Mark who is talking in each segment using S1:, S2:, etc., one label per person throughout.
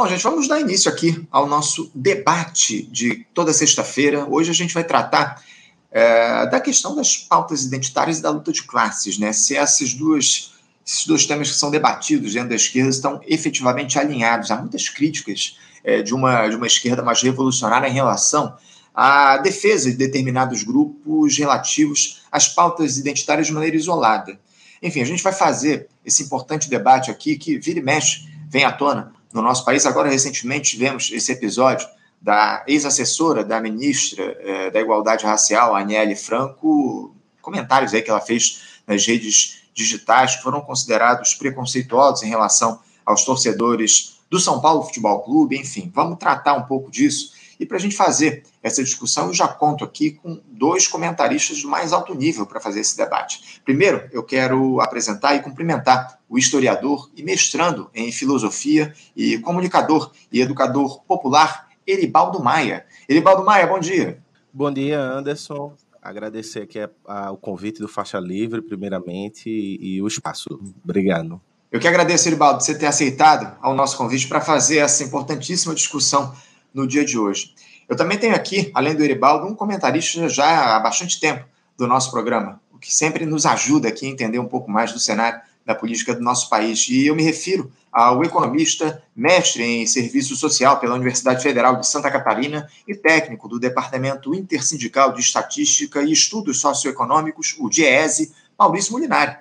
S1: Bom, gente, vamos dar início aqui ao nosso debate de toda sexta-feira. Hoje a gente vai tratar é, da questão das pautas identitárias e da luta de classes, né? Se essas duas, esses dois temas que são debatidos dentro da esquerda estão efetivamente alinhados. Há muitas críticas é, de, uma, de uma esquerda mais revolucionária em relação à defesa de determinados grupos relativos às pautas identitárias de maneira isolada. Enfim, a gente vai fazer esse importante debate aqui que vira e mexe, vem à tona no nosso país. Agora, recentemente, tivemos esse episódio da ex-assessora da ministra eh, da Igualdade Racial, Aniele Franco, comentários aí que ela fez nas redes digitais que foram considerados preconceituosos em relação aos torcedores do São Paulo Futebol Clube, enfim, vamos tratar um pouco disso. E para a gente fazer essa discussão, eu já conto aqui com dois comentaristas do mais alto nível para fazer esse debate. Primeiro, eu quero apresentar e cumprimentar o historiador e mestrando em filosofia e comunicador e educador popular Eribaldo Maia. Eribaldo Maia, bom dia.
S2: Bom dia, Anderson. Agradecer aqui a, a, o convite do Faixa Livre, primeiramente, e, e o espaço. Obrigado.
S1: Eu que agradeço, Eribaldo, você ter aceitado ao nosso convite para fazer essa importantíssima discussão no dia de hoje. Eu também tenho aqui, além do Eribaldo, um comentarista já há bastante tempo do nosso programa, o que sempre nos ajuda aqui a entender um pouco mais do cenário da política do nosso país. E eu me refiro ao economista, mestre em serviço social pela Universidade Federal de Santa Catarina e técnico do Departamento Intersindical de Estatística e Estudos Socioeconômicos, o DIESE, Maurício Molinari.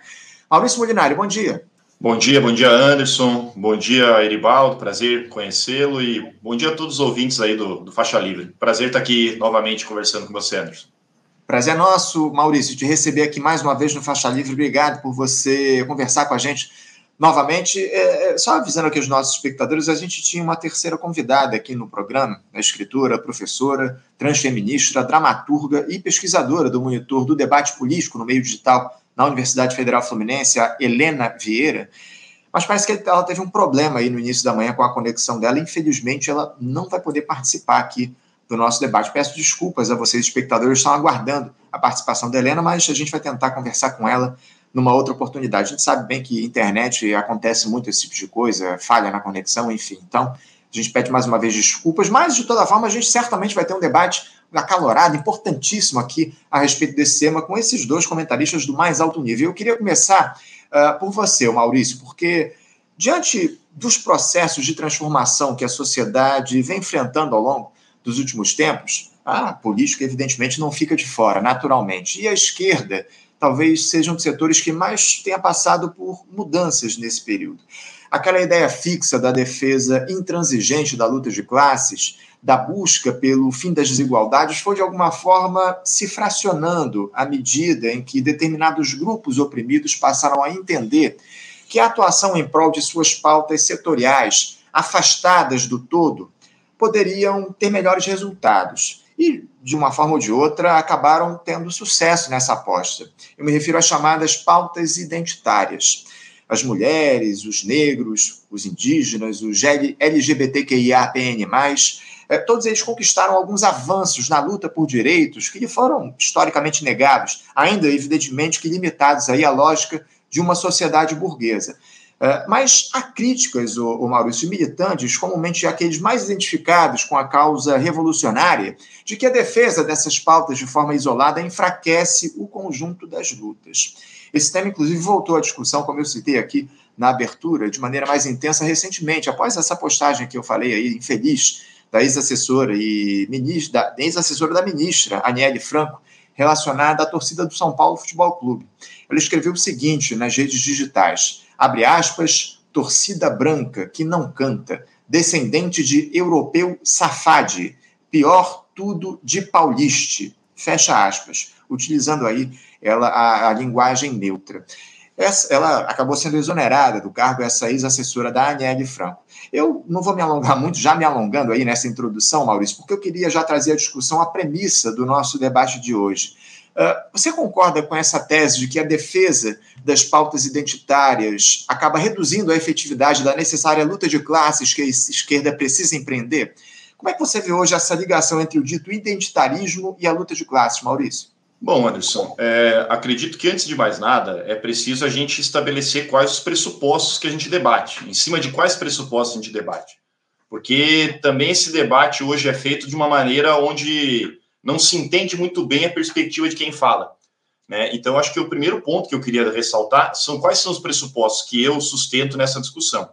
S1: Maurício Molinari, bom dia.
S3: Bom dia, bom dia Anderson, bom dia Eribaldo, prazer conhecê-lo e bom dia a todos os ouvintes aí do, do Faixa Livre. Prazer estar aqui novamente conversando com você, Anderson.
S1: Prazer é nosso, Maurício, te receber aqui mais uma vez no Faixa Livre. Obrigado por você conversar com a gente novamente. É, é só avisando aqui os nossos espectadores, a gente tinha uma terceira convidada aqui no programa, a escritora, professora, transfeminista, dramaturga e pesquisadora do monitor do debate político no meio digital na Universidade Federal Fluminense, a Helena Vieira. Mas parece que ela teve um problema aí no início da manhã com a conexão dela. Infelizmente, ela não vai poder participar aqui do nosso debate. Peço desculpas a vocês, espectadores, estão aguardando a participação da Helena, mas a gente vai tentar conversar com ela numa outra oportunidade. A gente sabe bem que internet acontece muito esse tipo de coisa, falha na conexão, enfim. Então, a gente pede mais uma vez desculpas, mas de toda forma, a gente certamente vai ter um debate acalorado, importantíssimo aqui a respeito desse tema com esses dois comentaristas do mais alto nível. Eu queria começar uh, por você, Maurício, porque diante dos processos de transformação que a sociedade vem enfrentando ao longo dos últimos tempos, a política, evidentemente, não fica de fora, naturalmente. E a esquerda talvez seja um dos setores que mais tenha passado por mudanças nesse período. Aquela ideia fixa da defesa intransigente da luta de classes da busca pelo fim das desigualdades foi, de alguma forma, se fracionando à medida em que determinados grupos oprimidos passaram a entender que a atuação em prol de suas pautas setoriais, afastadas do todo, poderiam ter melhores resultados. E, de uma forma ou de outra, acabaram tendo sucesso nessa aposta. Eu me refiro às chamadas pautas identitárias. As mulheres, os negros, os indígenas, os LGBTQIAPN+, é, todos eles conquistaram alguns avanços na luta por direitos que lhe foram historicamente negados, ainda evidentemente que limitados aí à lógica de uma sociedade burguesa. É, mas há críticas, o, o Maurício, militantes, comumente aqueles mais identificados com a causa revolucionária, de que a defesa dessas pautas de forma isolada enfraquece o conjunto das lutas. Esse tema, inclusive, voltou à discussão, como eu citei aqui na abertura, de maneira mais intensa recentemente, após essa postagem que eu falei aí, infeliz, da ex-assessora e ministra, da ex-assessora da ministra, Aniele Franco, relacionada à torcida do São Paulo Futebol Clube. Ela escreveu o seguinte nas redes digitais: abre aspas, torcida branca que não canta, descendente de europeu safade, pior tudo de pauliste, fecha aspas, utilizando aí ela a, a linguagem neutra. Essa, ela acabou sendo exonerada do cargo, essa ex-assessora da Aniele Franco. Eu não vou me alongar muito, já me alongando aí nessa introdução, Maurício, porque eu queria já trazer à discussão a premissa do nosso debate de hoje. Uh, você concorda com essa tese de que a defesa das pautas identitárias acaba reduzindo a efetividade da necessária luta de classes que a esquerda precisa empreender? Como é que você vê hoje essa ligação entre o dito identitarismo e a luta de classes, Maurício?
S3: Bom, Anderson, é, acredito que antes de mais nada é preciso a gente estabelecer quais os pressupostos que a gente debate, em cima de quais pressupostos a gente debate. porque também esse debate hoje é feito de uma maneira onde não se entende muito bem a perspectiva de quem fala. Né? Então, acho que o primeiro ponto que eu queria ressaltar são quais são os pressupostos que eu sustento nessa discussão.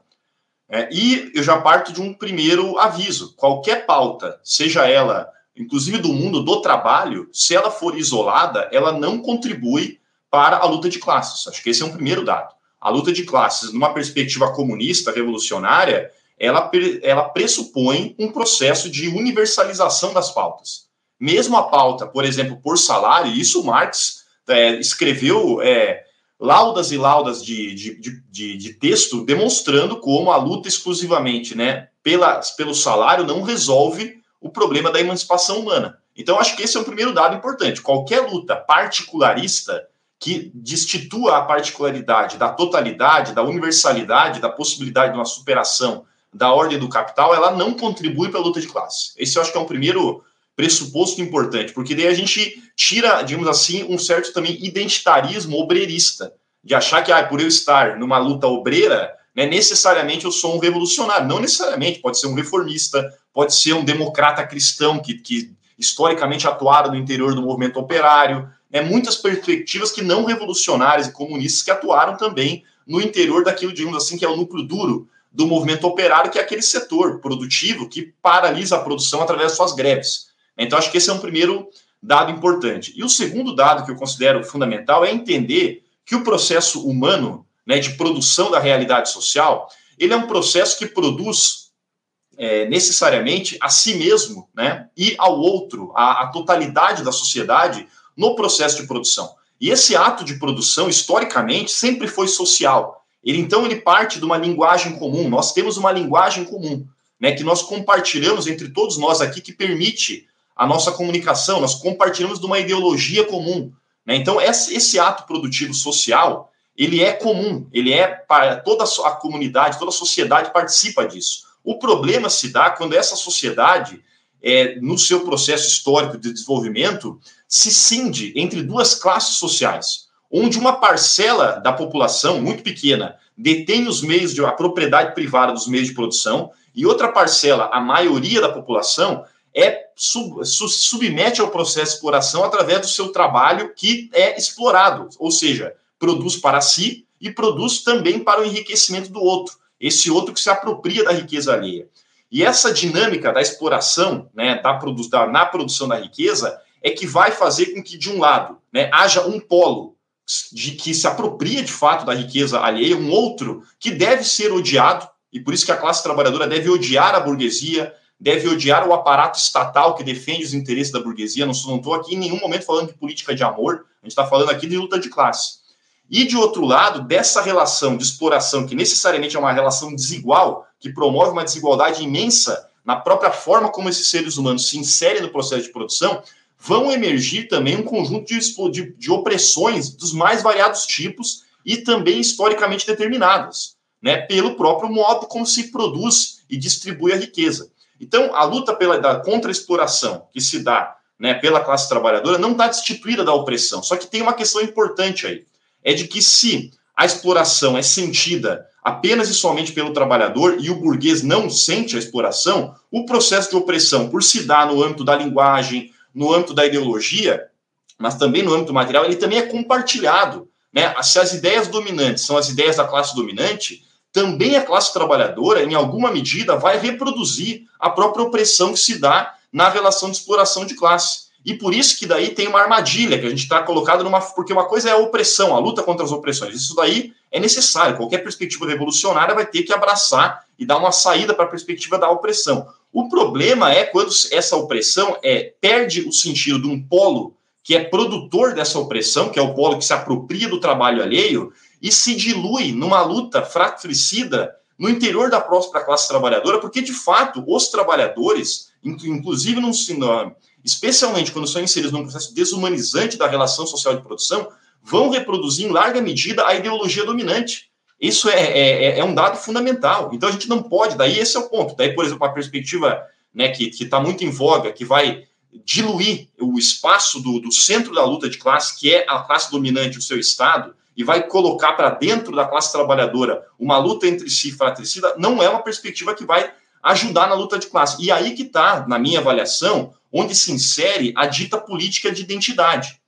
S3: É, e eu já parto de um primeiro aviso: qualquer pauta, seja ela, inclusive do mundo do trabalho, se ela for isolada, ela não contribui para a luta de classes. Acho que esse é um primeiro dado. A luta de classes, numa perspectiva comunista, revolucionária, ela, ela pressupõe um processo de universalização das pautas. Mesmo a pauta, por exemplo, por salário, isso Marx é, escreveu é, laudas e laudas de, de, de, de, texto demonstrando como a luta exclusivamente né, pela, pelo salário não resolve o problema da emancipação humana. Então, acho que esse é um primeiro dado importante. Qualquer luta particularista que destitua a particularidade da totalidade, da universalidade, da possibilidade de uma superação da ordem do capital, ela não contribui para a luta de classe. Esse eu acho que é um primeiro pressuposto importante, porque daí a gente tira, digamos assim, um certo também identitarismo obreirista, de achar que, ah, por eu estar numa luta obreira, né, necessariamente eu sou um revolucionário. Não necessariamente, pode ser um reformista, pode ser um democrata cristão que, que historicamente atuaram no interior do movimento operário, né, muitas perspectivas que não revolucionárias e comunistas que atuaram também no interior daquilo, digamos assim, que é o núcleo duro do movimento operário, que é aquele setor produtivo que paralisa a produção através de suas greves. Então, acho que esse é um primeiro dado importante. E o segundo dado que eu considero fundamental é entender que o processo humano né, de produção da realidade social ele é um processo que produz é, necessariamente a si mesmo né, e ao outro, a, a totalidade da sociedade no processo de produção. E esse ato de produção, historicamente, sempre foi social. Ele então ele parte de uma linguagem comum. Nós temos uma linguagem comum, né, que nós compartilhamos entre todos nós aqui, que permite a nossa comunicação, nós compartilhamos de uma ideologia comum. Né? Então, esse ato produtivo social, ele é comum, ele é para toda a comunidade, toda a sociedade participa disso. O problema se dá quando essa sociedade, é, no seu processo histórico de desenvolvimento, se cinde entre duas classes sociais, onde uma parcela da população, muito pequena, detém os meios de a propriedade privada dos meios de produção, e outra parcela, a maioria da população, é sub, submete ao processo de exploração através do seu trabalho que é explorado, ou seja, produz para si e produz também para o enriquecimento do outro, esse outro que se apropria da riqueza alheia. E essa dinâmica da exploração, né, da, da, na produção da riqueza, é que vai fazer com que, de um lado, né, haja um polo de que se apropria de fato da riqueza alheia, um outro que deve ser odiado, e por isso que a classe trabalhadora deve odiar a burguesia, deve odiar o aparato estatal que defende os interesses da burguesia. Não estou aqui em nenhum momento falando de política de amor, a gente está falando aqui de luta de classe. E, de outro lado, dessa relação de exploração, que necessariamente é uma relação desigual, que promove uma desigualdade imensa na própria forma como esses seres humanos se inserem no processo de produção, vão emergir também um conjunto de, de, de opressões dos mais variados tipos e também historicamente determinadas, né, pelo próprio modo como se produz e distribui a riqueza. Então, a luta pela, da, contra a exploração que se dá né, pela classe trabalhadora não está destituída da opressão. Só que tem uma questão importante aí: é de que se a exploração é sentida apenas e somente pelo trabalhador e o burguês não sente a exploração, o processo de opressão, por se dar no âmbito da linguagem, no âmbito da ideologia, mas também no âmbito material, ele também é compartilhado. Né? Se as ideias dominantes são as ideias da classe dominante, também a classe trabalhadora, em alguma medida, vai reproduzir a própria opressão que se dá na relação de exploração de classe. E por isso que daí tem uma armadilha que a gente está colocado numa. Porque uma coisa é a opressão, a luta contra as opressões. Isso daí é necessário. Qualquer perspectiva revolucionária vai ter que abraçar e dar uma saída para a perspectiva da opressão. O problema é quando essa opressão é, perde o sentido de um polo que é produtor dessa opressão, que é o polo que se apropria do trabalho alheio, e se dilui numa luta fratricida no interior da própria classe trabalhadora, porque de fato os trabalhadores, inclusive num, especialmente quando são inseridos num processo desumanizante da relação social de produção, vão reproduzir em larga medida a ideologia dominante. Isso é, é, é, é um dado fundamental. Então a gente não pode, daí esse é o ponto. Daí, por exemplo, a perspectiva né, que está muito em voga, que vai diluir o espaço do, do centro da luta de classe, que é a classe dominante, o seu Estado, e vai colocar para dentro da classe trabalhadora uma luta entre si fratricida, não é uma perspectiva que vai ajudar na luta de classe. E aí que está, na minha avaliação, onde se insere a dita política de identidade,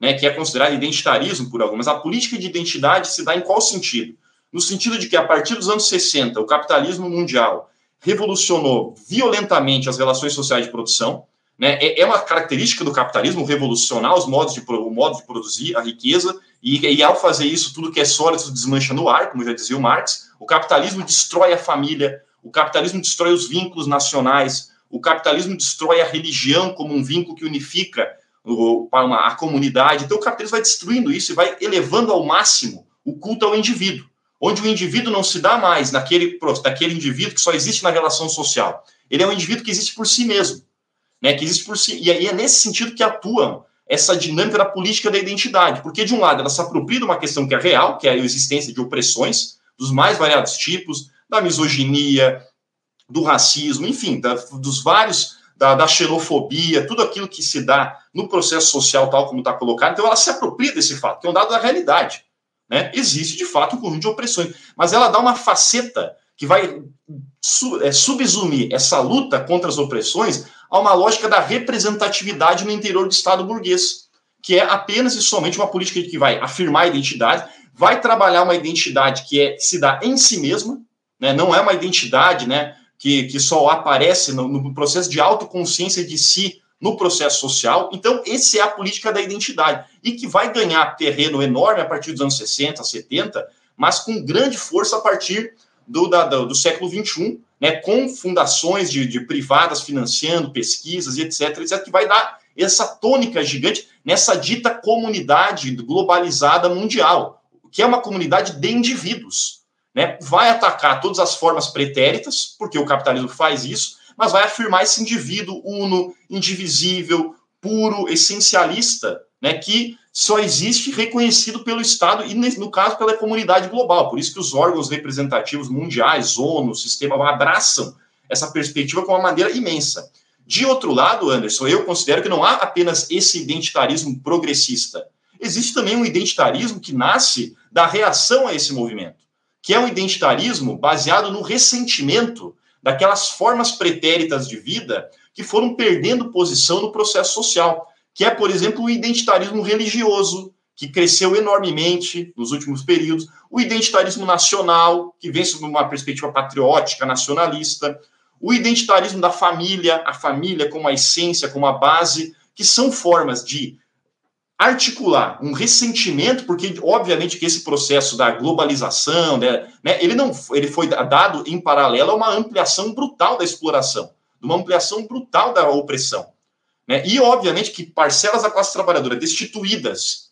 S3: né, que é considerada identitarismo por algumas. A política de identidade se dá em qual sentido? No sentido de que, a partir dos anos 60, o capitalismo mundial revolucionou violentamente as relações sociais de produção, né? É, é uma característica do capitalismo revolucionar os modos de, o modo de produzir a riqueza, e, e, ao fazer isso, tudo que é sólido desmancha no ar, como já dizia o Marx. O capitalismo destrói a família, o capitalismo destrói os vínculos nacionais, o capitalismo destrói a religião como um vínculo que unifica a comunidade. Então, o capitalismo vai destruindo isso e vai elevando ao máximo o culto ao indivíduo, onde o indivíduo não se dá mais naquele, naquele indivíduo que só existe na relação social. Ele é um indivíduo que existe por si mesmo né, que existe por si. E aí é nesse sentido que atua essa dinâmica da política da identidade, porque, de um lado, ela se apropria de uma questão que é real, que é a existência de opressões dos mais variados tipos, da misoginia, do racismo, enfim, da, dos vários, da, da, xenofobia, tudo aquilo que se dá no processo social, tal como está colocado. Então, ela se apropria desse fato, que é um dado da realidade. Né? Existe, de fato, um conjunto de opressões, mas ela dá uma faceta que vai é, subsumir essa luta contra as opressões a uma lógica da representatividade no interior do Estado burguês, que é apenas e somente uma política que vai afirmar a identidade, vai trabalhar uma identidade que é se dá em si mesma, né, não é uma identidade né, que, que só aparece no, no processo de autoconsciência de si no processo social. Então, essa é a política da identidade, e que vai ganhar terreno enorme a partir dos anos 60, 70, mas com grande força a partir do, da, do, do século XXI, né, com fundações de, de, privadas financiando pesquisas e etc, etc, que vai dar essa tônica gigante nessa dita comunidade globalizada mundial, que é uma comunidade de indivíduos. Né? Vai atacar todas as formas pretéritas, porque o capitalismo faz isso, mas vai afirmar esse indivíduo uno, indivisível, puro, essencialista, né, que só existe reconhecido pelo Estado e, no caso, pela comunidade global. Por isso que os órgãos representativos mundiais, ONU, sistema, abraçam essa perspectiva com uma maneira imensa. De outro lado, Anderson, eu considero que não há apenas esse identitarismo progressista. Existe também um identitarismo que nasce da reação a esse movimento, que é um identitarismo baseado no ressentimento daquelas formas pretéritas de vida que foram perdendo posição no processo social que é, por exemplo, o identitarismo religioso, que cresceu enormemente nos últimos períodos, o identitarismo nacional, que vem sob uma perspectiva patriótica, nacionalista, o identitarismo da família, a família como a essência, como a base, que são formas de articular um ressentimento, porque obviamente que esse processo da globalização, né, né ele não ele foi dado em paralelo a uma ampliação brutal da exploração, uma ampliação brutal da opressão. Né? E, obviamente, que parcelas da classe trabalhadora destituídas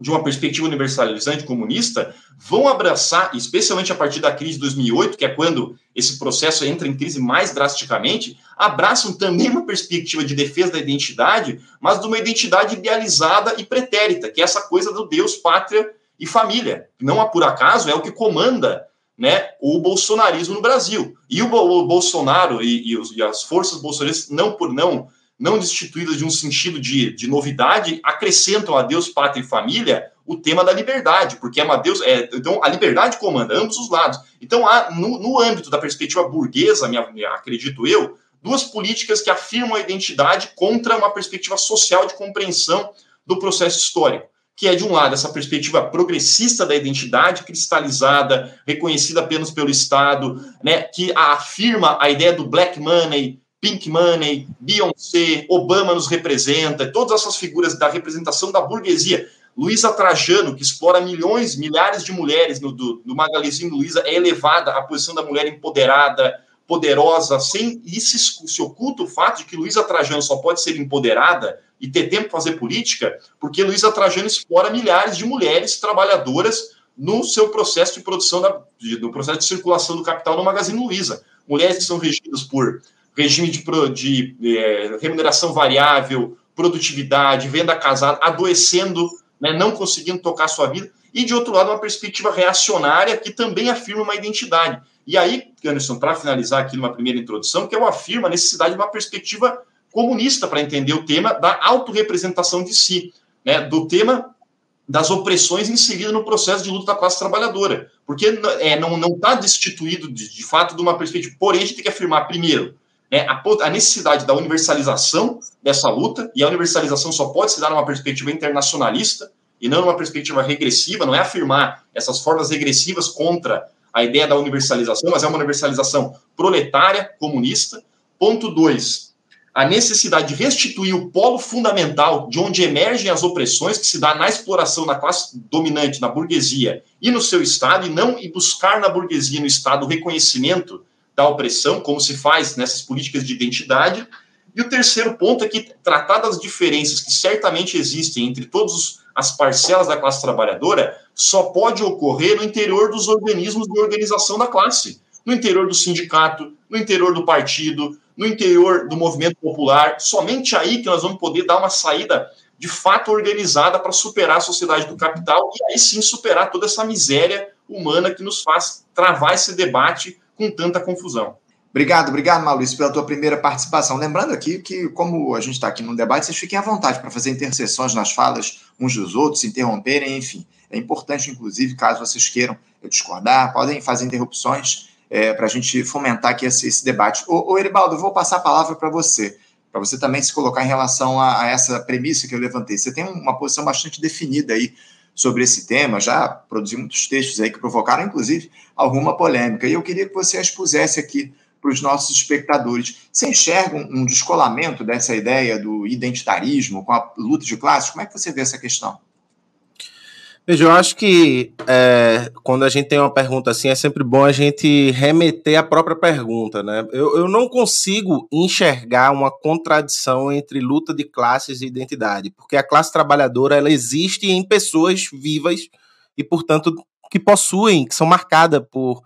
S3: de uma perspectiva universalizante comunista vão abraçar, especialmente a partir da crise de 2008, que é quando esse processo entra em crise mais drasticamente, abraçam também uma perspectiva de defesa da identidade, mas de uma identidade idealizada e pretérita, que é essa coisa do Deus, pátria e família. Não por acaso é o que comanda né, o bolsonarismo no Brasil. E o, o Bolsonaro e, e, os, e as forças bolsonaristas, não por não não destituídas de um sentido de, de novidade, acrescentam a Deus, pátria e família o tema da liberdade, porque é uma Deus. É, então, a liberdade comanda ambos os lados. Então, há, no, no âmbito da perspectiva burguesa, minha, minha, acredito eu, duas políticas que afirmam a identidade contra uma perspectiva social de compreensão do processo histórico. Que é, de um lado, essa perspectiva progressista da identidade, cristalizada, reconhecida apenas pelo Estado, né, que afirma a ideia do black money, Pink Money, Beyoncé, Obama nos representa, todas essas figuras da representação da burguesia. Luísa Trajano, que explora milhões, milhares de mulheres no, do, do Magazine Luiza, é elevada à posição da mulher empoderada, poderosa, sem e se, se oculta o fato de que Luísa Trajano só pode ser empoderada e ter tempo para fazer política, porque Luísa Trajano explora milhares de mulheres trabalhadoras no seu processo de produção, da, de, no processo de circulação do capital no Magazine Luiza. Mulheres que são regidas por regime de, de, é, remuneração variável, produtividade, venda casada, adoecendo, né, não conseguindo tocar sua vida, e de outro lado, uma perspectiva reacionária que também afirma uma identidade. E aí, Anderson, para finalizar aqui numa primeira introdução, que eu afirmo a necessidade de uma perspectiva comunista para entender o tema da autorrepresentação de si, né, do tema das opressões inseridas no processo de luta da classe trabalhadora. Porque é, não está destituído, de, de, fato, de uma perspectiva. Porém, a gente tem que afirmar, primeiro, né, a, a, necessidade da universalização dessa luta, e a universalização só pode se dar numa perspectiva internacionalista e não numa perspectiva regressiva, não é afirmar essas formas regressivas contra a ideia da universalização, mas é uma universalização proletária, comunista. Ponto 2, a necessidade de restituir o polo fundamental de onde emergem as opressões que se dá na exploração da classe dominante, na burguesia e no seu Estado, e não e buscar na burguesia e no Estado o reconhecimento da opressão, como se faz nessas políticas de identidade. E o terceiro ponto é que tratar das diferenças que certamente existem entre todas as parcelas da classe trabalhadora só pode ocorrer no interior dos organismos de organização da classe, no interior do sindicato, no interior do partido, no interior do movimento popular. Somente aí que nós vamos poder dar uma saída de fato organizada para superar a sociedade do capital e aí sim superar toda essa miséria humana que nos faz travar esse debate com tanta confusão.
S1: Obrigado, obrigado, Maurício, pela tua primeira participação. Lembrando aqui que, como a gente está aqui no debate, vocês fiquem à vontade para fazer interseções nas falas uns dos outros, se interromperem, enfim. É importante, inclusive, caso vocês queiram discordar, podem fazer interrupções é, para a gente fomentar aqui esse, esse debate. Ô, ô, Eribaldo, eu vou passar a palavra para você, para você também se colocar em relação a, a, essa premissa que eu levantei. Você tem uma posição bastante definida aí sobre esse tema, já produziu muitos textos aí que provocaram, inclusive, alguma polêmica. E eu queria que você expusesse aqui para os nossos espectadores. Você enxerga um descolamento dessa ideia do identitarismo com a luta de classes? Como é que você vê essa questão?
S2: Veja, eu acho que é, quando a gente tem uma pergunta assim, é sempre bom a gente remeter à própria pergunta, né? Eu, eu não consigo enxergar uma contradição entre luta de classes e identidade, porque a classe trabalhadora ela existe em pessoas vivas e, portanto, que possuem, que são marcadas por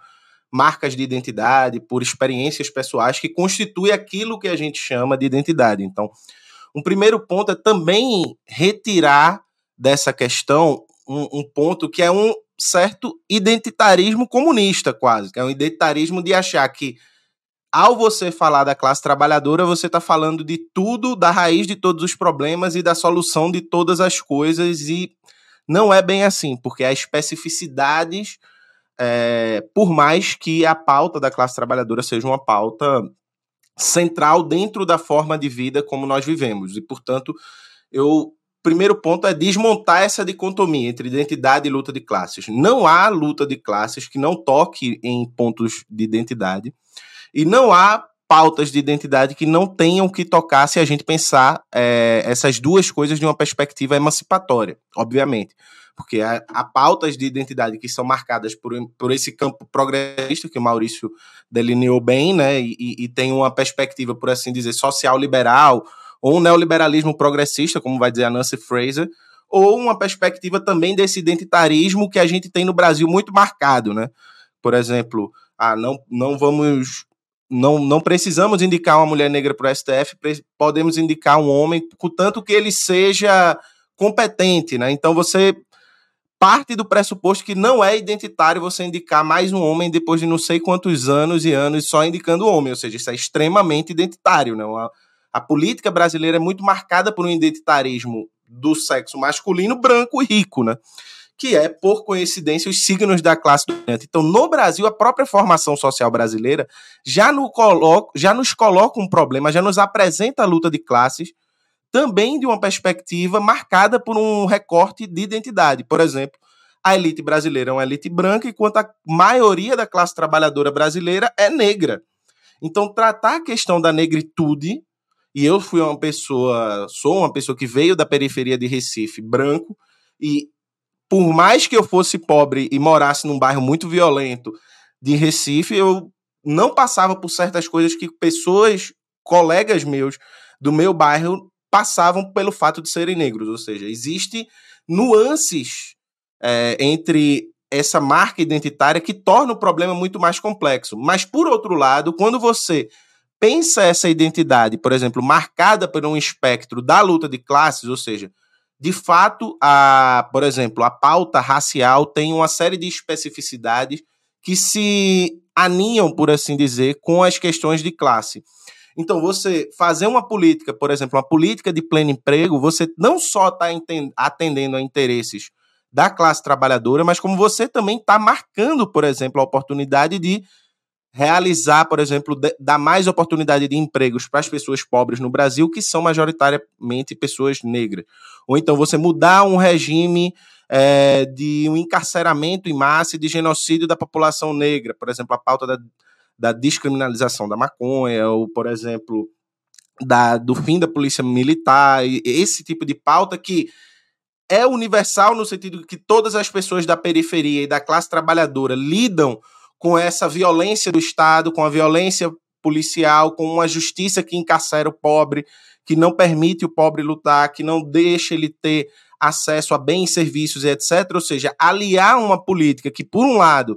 S2: marcas de identidade, por experiências pessoais que constituem aquilo que a gente chama de identidade. Então, um primeiro ponto é também retirar dessa questão um, um ponto que é um certo identitarismo comunista, quase, que é um identitarismo de achar que ao você falar da classe trabalhadora, você está falando de tudo, da raiz de todos os problemas e da solução de todas as coisas, e não é bem assim, porque há especificidades, é, por mais que a pauta da classe trabalhadora seja uma pauta central dentro da forma de vida como nós vivemos, e portanto eu primeiro ponto é desmontar essa dicotomia entre identidade e luta de classes. Não há luta de classes que não toque em pontos de identidade e não há pautas de identidade que não tenham que tocar se a gente pensar é, essas duas coisas de uma perspectiva emancipatória, obviamente. Porque há, há, pautas de identidade que são marcadas por, por esse campo progressista que o Maurício delineou bem, né? E, e tem uma perspectiva, por assim dizer, social-liberal, ou um neoliberalismo progressista, como vai dizer a Nancy Fraser, ou uma perspectiva também desse identitarismo que a gente tem no Brasil muito marcado, né? Por exemplo, ah, não, não vamos não, não precisamos indicar uma mulher negra para o STF, podemos indicar um homem, contanto que ele seja competente, né? Então você parte do pressuposto que não é identitário você indicar mais um homem depois de não sei quantos anos e anos só indicando homem, ou seja, isso é extremamente identitário, né? Uma, a política brasileira é muito marcada por um identitarismo do sexo masculino branco e rico, né? Que é, por coincidência, os signos da classe dominante. Então, no Brasil, a própria formação social brasileira já, no coloca, já nos coloca um problema, já nos apresenta a luta de classes, também de uma perspectiva marcada por um recorte de identidade. Por exemplo, a elite brasileira é uma elite branca, enquanto a maioria da classe trabalhadora brasileira é negra. Então, tratar a questão da negritude e eu fui uma pessoa, sou uma pessoa que veio da periferia de Recife, branco, e por mais que eu fosse pobre e morasse num bairro muito violento de Recife, eu não passava por certas coisas que pessoas, colegas meus do meu bairro passavam pelo fato de serem negros, ou seja, existe nuances é, entre essa marca identitária que torna o problema muito mais complexo. Mas por outro lado, quando você pensa essa identidade, por exemplo, marcada por um espectro da luta de classes, ou seja, de fato, a, por exemplo, a pauta racial tem uma série de especificidades que se aninham, por assim dizer, com as questões de classe. Então, você fazer uma política, por exemplo, uma política de pleno emprego, você não só está atendendo a interesses da classe trabalhadora, mas como você também está marcando, por exemplo, a oportunidade de realizar, por exemplo, dar mais oportunidade de empregos para as pessoas pobres no Brasil, que são majoritariamente pessoas negras. Ou então você mudar um regime é, de um encarceramento em massa e de genocídio da população negra, por exemplo, a pauta da, da descriminalização da maconha, ou, por exemplo, da, do fim da polícia militar, esse tipo de pauta que é universal no sentido que todas as pessoas da periferia e da classe trabalhadora lidam com essa violência do Estado, com a violência policial, com uma justiça que encarcera o pobre, que não permite o pobre lutar, que não deixa ele ter acesso a bens, serviços e etc. Ou seja, aliar uma política que, por um lado,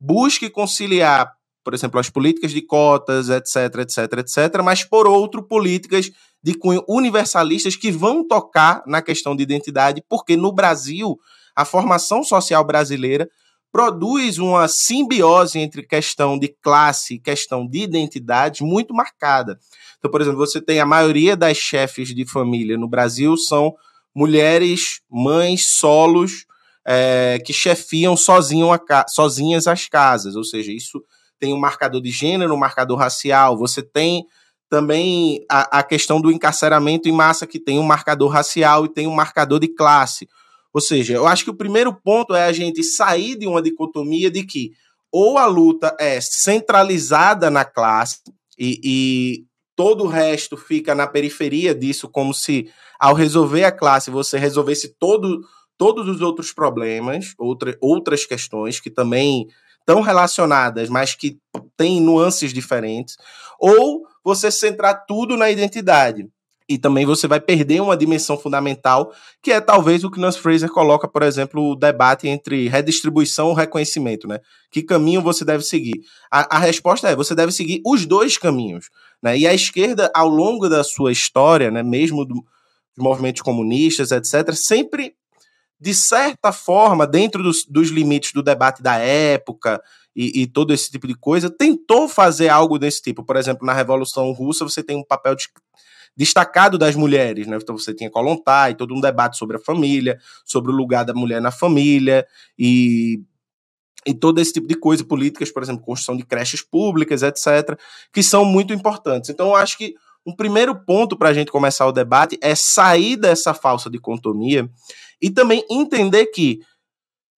S2: busque conciliar, por exemplo, as políticas de cotas, etc, etc, etc, mas, por outro, políticas de cunho universalistas que vão tocar na questão de identidade, porque no Brasil, a formação social brasileira produz uma simbiose entre questão de classe e questão de identidade muito marcada. Então, por exemplo, você tem a maioria das chefes de família no Brasil são mulheres, mães, solos, é, que chefiam sozinho a, sozinhas as casas, ou seja, isso tem um marcador de gênero, um marcador racial, você tem também a, a questão do encarceramento em massa, que tem um marcador racial e tem um marcador de classe. Ou seja, eu acho que o primeiro ponto é a gente sair de uma dicotomia de que ou a luta é centralizada na classe e, e todo o resto fica na periferia disso, como se ao resolver a classe você resolvesse todo, todos os outros problemas, outra, outras questões que também estão relacionadas, mas que têm nuances diferentes, ou você centrar tudo na identidade e também você vai perder uma dimensão fundamental, que é talvez o que Nance Fraser coloca, por exemplo, o debate entre redistribuição e reconhecimento, né? Que caminho você deve seguir? A, a resposta é, você deve seguir os dois caminhos, né? E a esquerda, ao longo da sua história, né, mesmo do, dos movimentos comunistas, etc., sempre, de certa forma, dentro dos, dos limites do debate da época e, e todo esse tipo de coisa, tentou fazer algo desse tipo. Por exemplo, na Revolução Russa, você tem um papel de destacado das mulheres, né? Então você tinha Kolontai, todo um debate sobre a família, sobre o lugar da mulher na família e e todo esse tipo de coisa, políticas, por exemplo, construção de creches públicas, etc., que são muito importantes. Então, eu acho que um primeiro ponto para a gente começar o debate é sair dessa falsa dicotomia e também entender que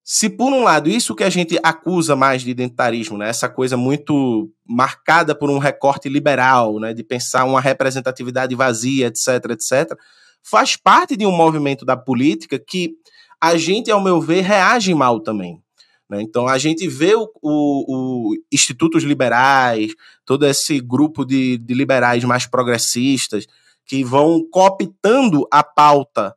S2: se por um lado isso que a gente acusa mais de identitarismo, né, essa coisa muito marcada por um recorte liberal, né, de pensar uma representatividade vazia, etc, etc, faz parte de um movimento da política que a gente, ao meu ver, reage mal também. Né? Então a gente vê o, o, o, institutos liberais, todo esse grupo de, de liberais mais progressistas que vão cooptando a pauta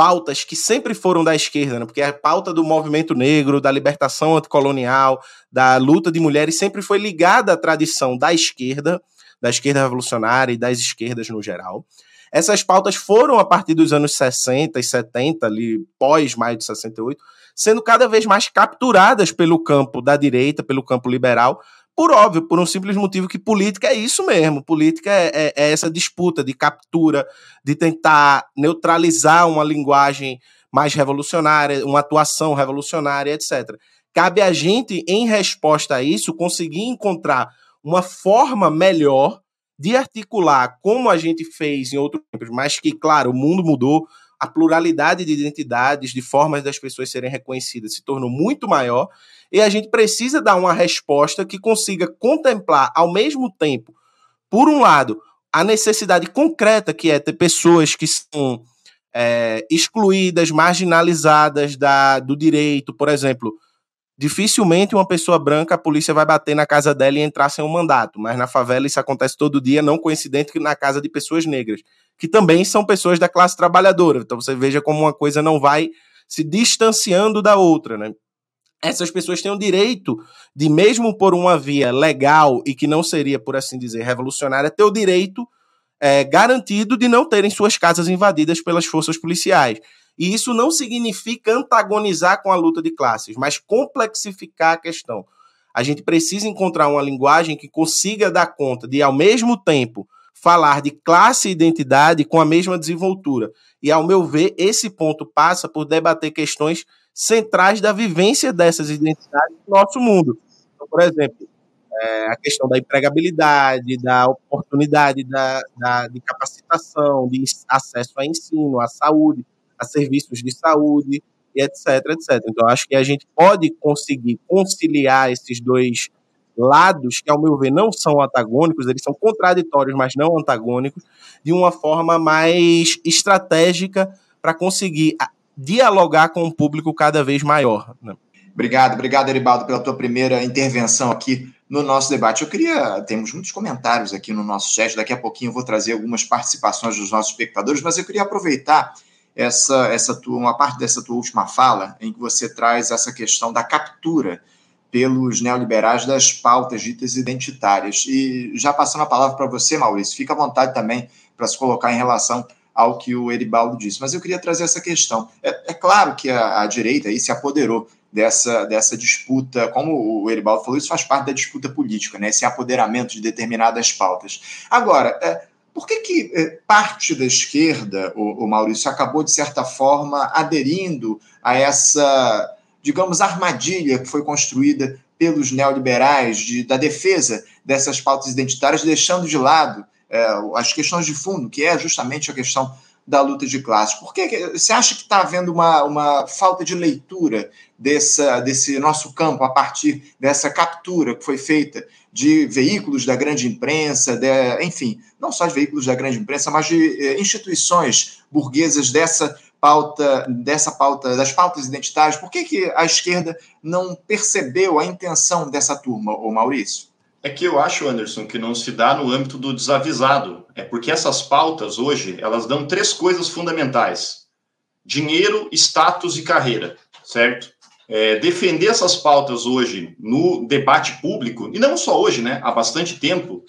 S2: pautas que sempre foram da esquerda, né? porque a pauta do movimento negro, da libertação anticolonial, da luta de mulheres sempre foi ligada à tradição da esquerda, da esquerda revolucionária e das esquerdas no geral. Essas pautas foram, a partir dos anos 60 e 70, ali pós maio de 68, sendo cada vez mais capturadas pelo campo da direita, pelo campo liberal, por óbvio, por um simples motivo que política é isso mesmo. Política é, é, é essa disputa de captura, de tentar neutralizar uma linguagem mais revolucionária, uma atuação revolucionária, etc. Cabe a gente, em resposta a isso, conseguir encontrar uma forma melhor de articular como a gente fez em outros tempos, mas que, claro, o mundo mudou, a pluralidade de identidades, de formas das pessoas serem reconhecidas se tornou muito maior e a gente precisa dar uma resposta que consiga contemplar ao mesmo tempo, por um lado, a necessidade concreta que é ter pessoas que são é, excluídas, marginalizadas da, do direito, por exemplo. Dificilmente uma pessoa branca, a polícia vai bater na casa dela e entrar sem um mandato, mas na favela isso acontece todo dia, não coincidente que na casa de pessoas negras, que também são pessoas da classe trabalhadora. Então você veja como uma coisa não vai se distanciando da outra, né? Essas pessoas têm o direito de, mesmo por uma via legal e que não seria, por assim dizer, revolucionária, ter o direito é, garantido de não terem suas casas invadidas pelas forças policiais. E isso não significa antagonizar com a luta de classes, mas complexificar a questão. A gente precisa encontrar uma linguagem que consiga dar conta de, ao mesmo tempo, falar de classe e identidade com a mesma desenvoltura. E, ao meu ver, esse ponto passa por debater questões centrais da vivência dessas identidades no nosso mundo. Então, por exemplo, é, a questão da empregabilidade, da oportunidade da, da, de capacitação, de acesso a ensino, à saúde, a serviços de saúde, e etc, etc. Então, acho que a gente pode conseguir conciliar esses dois lados, que, ao meu ver, não são antagônicos, eles são contraditórios, mas não antagônicos, de uma forma mais estratégica para conseguir dialogar com um público cada vez maior. Né?
S1: Obrigado, obrigado, Eribaldo, pela tua primeira intervenção aqui no nosso debate. Eu queria, temos muitos comentários aqui no nosso chat, daqui a pouquinho eu vou trazer algumas participações dos nossos espectadores, mas eu queria aproveitar essa, essa tua, uma parte dessa tua última fala, em que você traz essa questão da captura pelos neoliberais das pautas ditas identitárias. E já passando a palavra para você, Maurício, fica à vontade também para se colocar em relação ao que o Eribaldo disse. Mas eu queria trazer essa questão. É, é claro que a, a, direita aí se apoderou dessa, dessa disputa, como o Eribaldo falou, isso faz parte da disputa política, né? esse apoderamento de determinadas pautas. Agora, é, por que, que é, parte da esquerda, o, o Maurício, acabou, de certa forma, aderindo a essa digamos, armadilha que foi construída pelos neoliberais de, da defesa dessas pautas identitárias, deixando de lado é, as questões de fundo, que é justamente a questão da luta de classes. Por que você acha que está havendo uma, uma falta de leitura dessa, desse nosso campo a partir dessa captura que foi feita de veículos da grande imprensa, de, enfim, não só de veículos da grande imprensa, mas de eh, instituições burguesas dessa pauta, dessa pauta, das pautas identitárias, por que, que a esquerda não percebeu a intenção dessa turma, ô Maurício?
S3: É que eu acho, Anderson, que não se dá no âmbito do desavisado. É porque essas pautas hoje, elas dão três coisas fundamentais: dinheiro, status e carreira, certo? É, defender essas pautas hoje no debate público, e não só hoje, né? Há bastante tempo,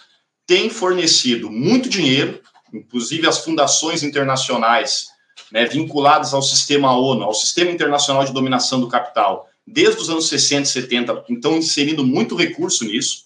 S3: tem fornecido muito dinheiro, inclusive as fundações internacionais né, vinculadas ao sistema ONU, ao sistema internacional de dominação do capital, desde os anos 60 e 70, então inserindo muito recurso nisso.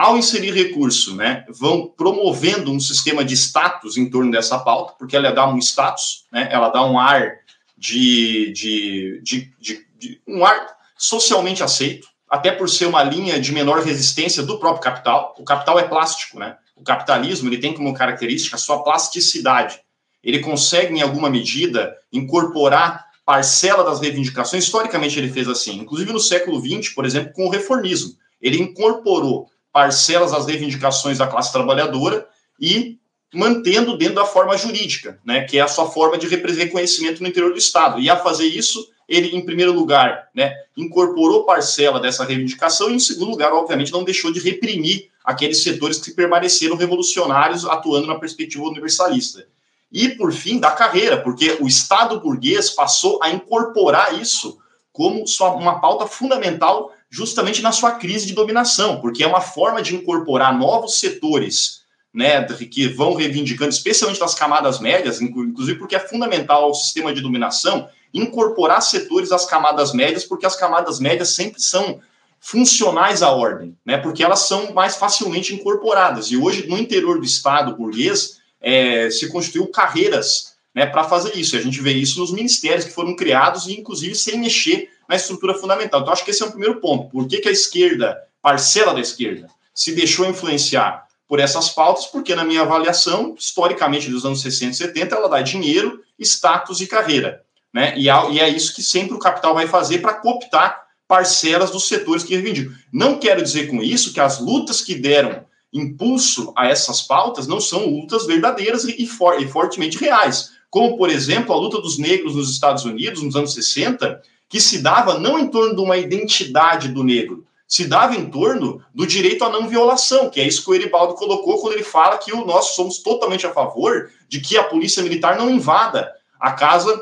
S3: Ao inserir recurso, né, vão promovendo um sistema de status em torno dessa pauta, porque ela dá um status, né, ela dá um ar de, de, de, de, de um ar socialmente aceito, até por ser uma linha de menor resistência do próprio capital. O capital é plástico, né? O capitalismo ele tem como característica a sua plasticidade ele consegue, em alguma medida, incorporar parcela das reivindicações. Historicamente, ele fez assim, inclusive no século XX, por exemplo, com o reformismo. Ele incorporou parcelas das reivindicações da classe trabalhadora e mantendo dentro da forma jurídica, né, que é a sua forma de reconhecimento no interior do Estado. E a fazer isso, ele, em primeiro lugar, né, incorporou parcela dessa reivindicação e, em segundo lugar, obviamente, não deixou de reprimir aqueles setores que permaneceram revolucionários atuando na perspectiva universalista e, por fim, da carreira, porque o Estado burguês passou a incorporar isso como sua, uma pauta fundamental justamente na sua crise de dominação, porque é uma forma de incorporar novos setores né, que vão reivindicando, especialmente das camadas médias, inclusive porque é fundamental ao sistema de dominação incorporar setores das camadas médias, porque as camadas médias sempre são funcionais à ordem, né, porque elas são mais facilmente incorporadas. E hoje, no interior do Estado burguês, é, se construiu carreiras né, para fazer isso. A gente vê isso nos ministérios que foram criados e, inclusive, sem mexer na estrutura fundamental. Então, acho que esse é o primeiro ponto. Por que, que a esquerda, parcela da esquerda, se deixou influenciar por essas pautas? Porque, na minha avaliação, historicamente, dos anos 60 e 70, ela dá dinheiro, status e carreira. Né? E, é isso que sempre o capital vai fazer para cooptar parcelas dos setores que reivindicam. Não quero dizer com isso que as lutas que deram impulso a essas pautas não são lutas verdadeiras e, for, e fortemente reais. Como, por exemplo, a luta dos negros nos Estados Unidos, nos anos 60, que se dava não em torno de uma identidade do negro, se dava em torno do direito à não violação, que é isso que o Eribaldo colocou quando ele fala que nós somos totalmente a favor de que a polícia militar não invada a casa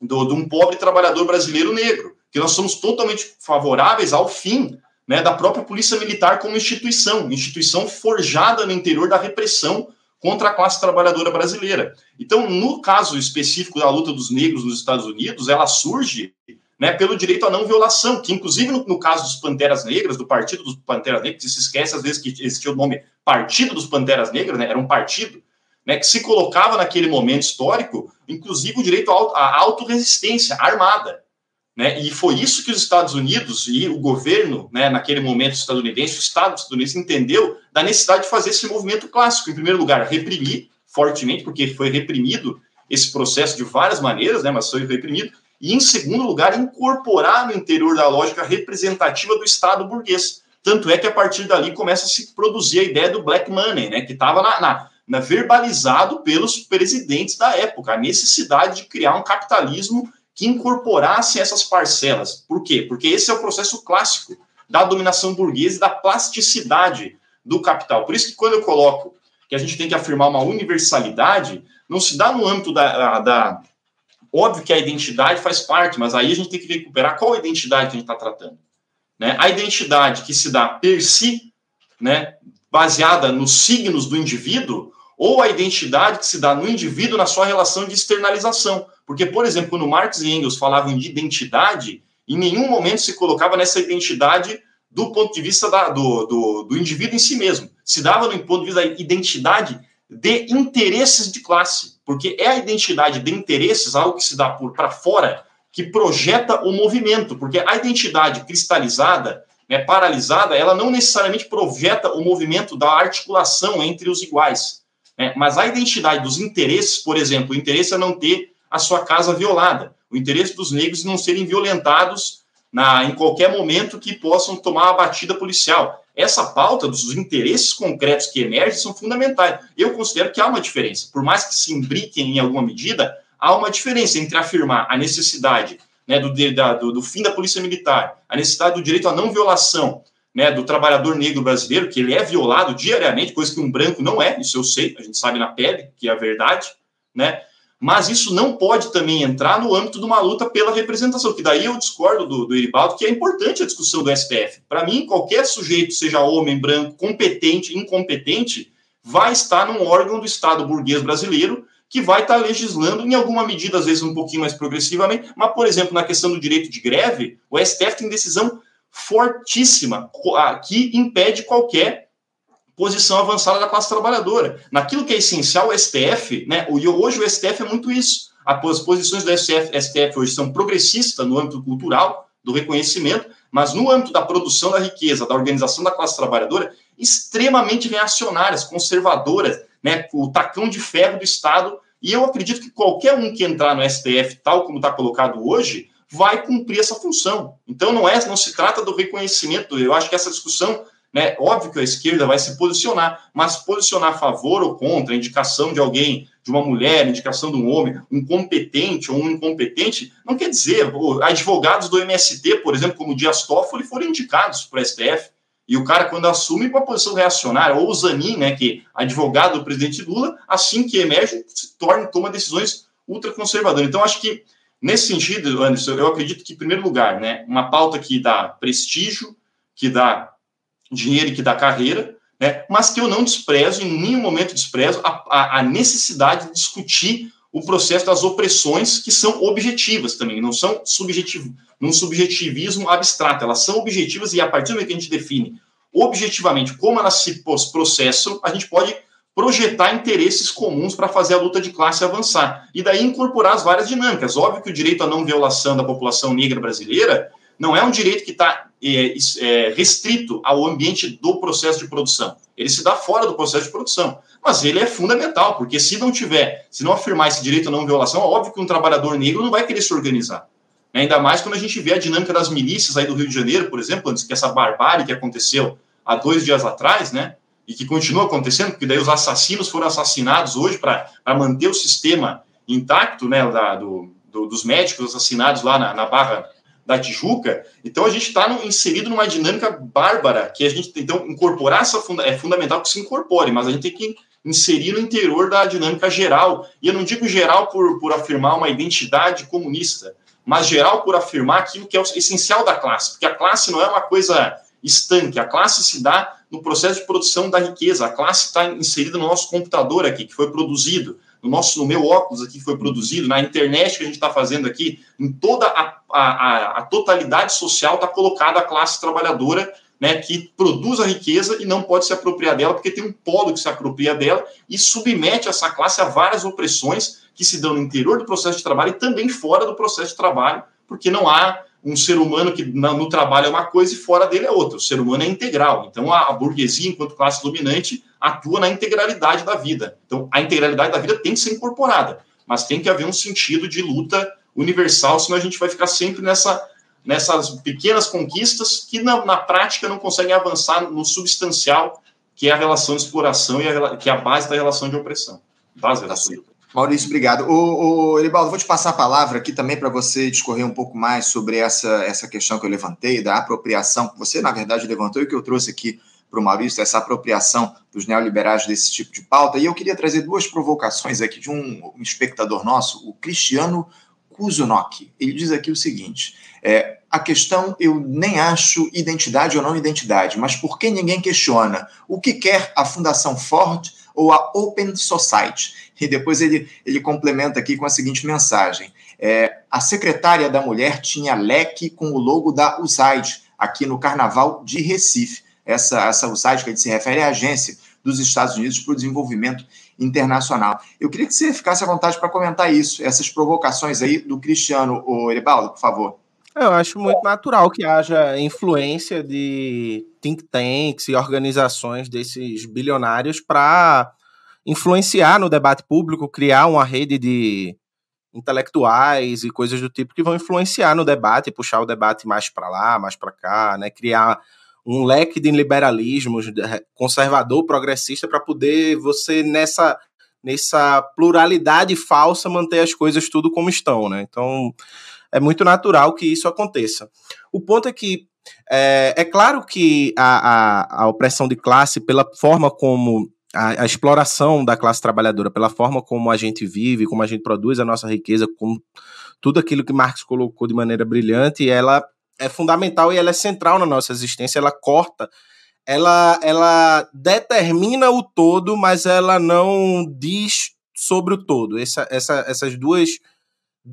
S3: do, de um pobre trabalhador brasileiro negro, que nós somos totalmente favoráveis ao fim né, da própria Polícia Militar como instituição, instituição forjada no interior da repressão contra a classe trabalhadora brasileira. Então, no caso específico da luta dos negros nos Estados Unidos, ela surge né, pelo direito à não violação, que inclusive no, no, caso dos Panteras Negras, do Partido dos Panteras Negras, se esquece às vezes que existia o nome Partido dos Panteras Negras, né, era um partido, né, que se colocava naquele momento histórico, inclusive o direito à autorresistência armada. Né? E foi isso que os Estados Unidos e o governo, né, naquele momento estadunidense, o Estado estadunidense entendeu da necessidade de fazer esse movimento clássico. Em primeiro lugar, reprimir fortemente, porque foi reprimido esse processo de várias maneiras, né, mas foi reprimido. E, em segundo lugar, incorporar no interior da lógica representativa do Estado burguês. Tanto é que, a partir dali, começa a se produzir a ideia do black money, né, que estava na, na, na, verbalizado pelos presidentes da época, a necessidade de criar um capitalismo que incorporasse essas parcelas. Por quê? Porque esse é o processo clássico da dominação burguesa e da plasticidade do capital. Por isso que quando eu coloco que a gente tem que afirmar uma universalidade, não se dá no âmbito da, da óbvio que a identidade faz parte, mas aí a gente tem que recuperar qual identidade que a gente está tratando. Né? A identidade que se dá per si, né, baseada nos signos do indivíduo, ou a identidade que se dá no indivíduo na sua relação de externalização. Porque, por exemplo, quando Marx e Engels falavam de identidade, em nenhum momento se colocava nessa identidade do ponto de vista da, do, do, do, indivíduo em si mesmo. Se dava no ponto de vista da identidade de interesses de classe, porque é a identidade de interesses, algo que se dá por para fora, que projeta o movimento, porque a identidade cristalizada, né, paralisada, ela não necessariamente projeta o movimento da articulação entre os iguais. Né, mas a identidade dos interesses, por exemplo, o interesse é não ter a sua casa violada, o interesse dos negros não serem violentados na, em qualquer momento que possam tomar a batida policial. Essa pauta dos interesses concretos que emergem são fundamentais. Eu considero que há uma diferença. Por mais que se imbriquem em alguma medida, há uma diferença entre afirmar a necessidade né, do, da, do, do, fim da polícia militar, a necessidade do direito à não violação né, do trabalhador negro brasileiro, que ele é violado diariamente, coisa que um branco não é, isso eu sei, a gente sabe na pele, que é a verdade, né? Mas isso não pode também entrar no âmbito de uma luta pela representação, que daí eu discordo do, do Eribaldo, que é importante a discussão do STF. Para mim, qualquer sujeito, seja homem, branco, competente, incompetente, vai estar num órgão do Estado burguês brasileiro que vai estar legislando em alguma medida, às vezes um pouquinho mais progressivamente, mas, por exemplo, na questão do direito de greve, o STF tem decisão fortíssima que impede qualquer posição avançada da classe trabalhadora. Naquilo que é essencial, o STF, né, hoje o STF é muito isso. As posições do STF, STF hoje são progressistas no âmbito cultural, do reconhecimento, mas no âmbito da produção da riqueza, da organização da classe trabalhadora, extremamente reacionárias, conservadoras, né, o tacão de ferro do Estado. E eu acredito que qualquer um que entrar no STF, tal como está colocado hoje, vai cumprir essa função. Então não é, não se trata do reconhecimento. Eu acho que essa discussão né? Óbvio que a esquerda vai se posicionar, mas posicionar a favor ou contra a indicação de alguém, de uma mulher, indicação de um homem, um competente ou um incompetente, não quer dizer, advogados do MST, por exemplo, como Dias Toffoli, foram indicados para o STF, e o cara, quando assume uma posição reacionária, ou o Zanin, né, que é advogado do presidente Lula, assim que emerge, se torna, toma decisões ultraconservadoras. Então, acho que, nesse sentido, Anderson, eu acredito que, em primeiro lugar, né, uma pauta que dá prestígio, que dá dinheiro que dá carreira, né? mas que eu não desprezo, em nenhum momento desprezo, a, a, a necessidade de discutir o processo das opressões que são objetivas também, não são subjetivo, num subjetivismo abstrato, elas são objetivas e a partir do momento que a gente define objetivamente como elas se processam, a gente pode projetar interesses comuns para fazer a luta de classe avançar e daí incorporar as várias dinâmicas. Óbvio que o direito à não violação da população negra brasileira não é um direito que está é, é, restrito ao ambiente do processo de produção. Ele se dá fora do processo de produção. Mas ele é fundamental, porque se não tiver, se não afirmar esse direito à não violação, óbvio que um trabalhador negro não vai querer se organizar. Ainda mais quando a gente vê a dinâmica das milícias aí do Rio de Janeiro, por exemplo, antes que essa barbárie que aconteceu há dois dias atrás, né? E que continua acontecendo, porque daí os assassinos foram assassinados hoje para manter o sistema intacto, né? Da, do, do, dos médicos assassinados lá na, na Barra da Tijuca. Então a gente está inserido numa dinâmica bárbara que a gente então incorporar essa funda é fundamental que se incorpore, mas a gente tem que inserir no interior da dinâmica geral. E eu não digo geral por, por afirmar uma identidade comunista, mas geral por afirmar aquilo que é o essencial da classe, porque a classe não é uma coisa estanque, a classe se dá no processo de produção da riqueza, a classe está inserida no nosso computador aqui, que foi produzido, no nosso, no meu óculos aqui foi produzido, na internet que a gente está fazendo aqui, em toda a, a, a totalidade social está colocada a classe trabalhadora, né, que produz a riqueza e não pode se apropriar dela, porque tem um polo que se apropria dela e submete essa classe a várias opressões que se dão no interior do processo de trabalho e também fora do processo de trabalho, porque não há um ser humano que no trabalho é uma coisa e fora dele é outra. O ser humano é integral. Então, a, a burguesia, enquanto classe dominante, atua na integralidade da vida. Então, a integralidade da vida tem que ser incorporada, mas tem que haver um sentido de luta universal, senão a gente vai ficar sempre nessa, nessas pequenas conquistas que, na, na prática, não conseguem avançar no substancial, que é a relação de exploração e a, que é a base da relação de opressão. Base da relação de opressão.
S1: Maurício, obrigado. O, o Eribaldo, vou te passar a palavra aqui também para você discorrer um pouco mais sobre essa, essa questão que eu levantei, da apropriação, que você, na verdade, levantou e que eu trouxe aqui para o Maurício, essa apropriação dos neoliberais desse tipo de pauta. E eu queria trazer duas provocações aqui de um, espectador nosso, o Cristiano Kuzunok. Ele diz aqui o seguinte: é, a questão eu nem acho identidade ou não identidade, mas por que ninguém questiona o que quer a Fundação Ford ou a Open Society? E depois ele, ele complementa aqui com a seguinte mensagem: é, a secretária da mulher tinha leque com o logo da USAID aqui no Carnaval de Recife. Essa, essa USAID, que ele se refere à agência dos Estados Unidos para o Desenvolvimento Internacional. Eu queria que você ficasse à vontade para comentar isso, essas provocações aí do Cristiano Eribaldo, por favor.
S2: Eu acho muito natural que haja influência de think tanks e organizações desses bilionários para influenciar no debate público, criar uma rede de intelectuais e coisas do tipo que vão influenciar no debate, puxar o debate mais para lá, mais para cá, né? Criar um leque de liberalismos conservador, progressista, para poder você nessa nessa pluralidade falsa manter as coisas tudo como estão, né? Então é muito natural que isso aconteça. O ponto é que é, é claro que a, a, a opressão de classe, pela forma como a, a, exploração da classe trabalhadora, pela forma como a gente vive, como a gente produz a nossa riqueza, com tudo aquilo que Marx colocou de maneira brilhante, ela é fundamental e ela é central na nossa existência, ela corta, ela, ela determina o todo, mas ela não diz sobre o todo. Essa, essa, essas duas,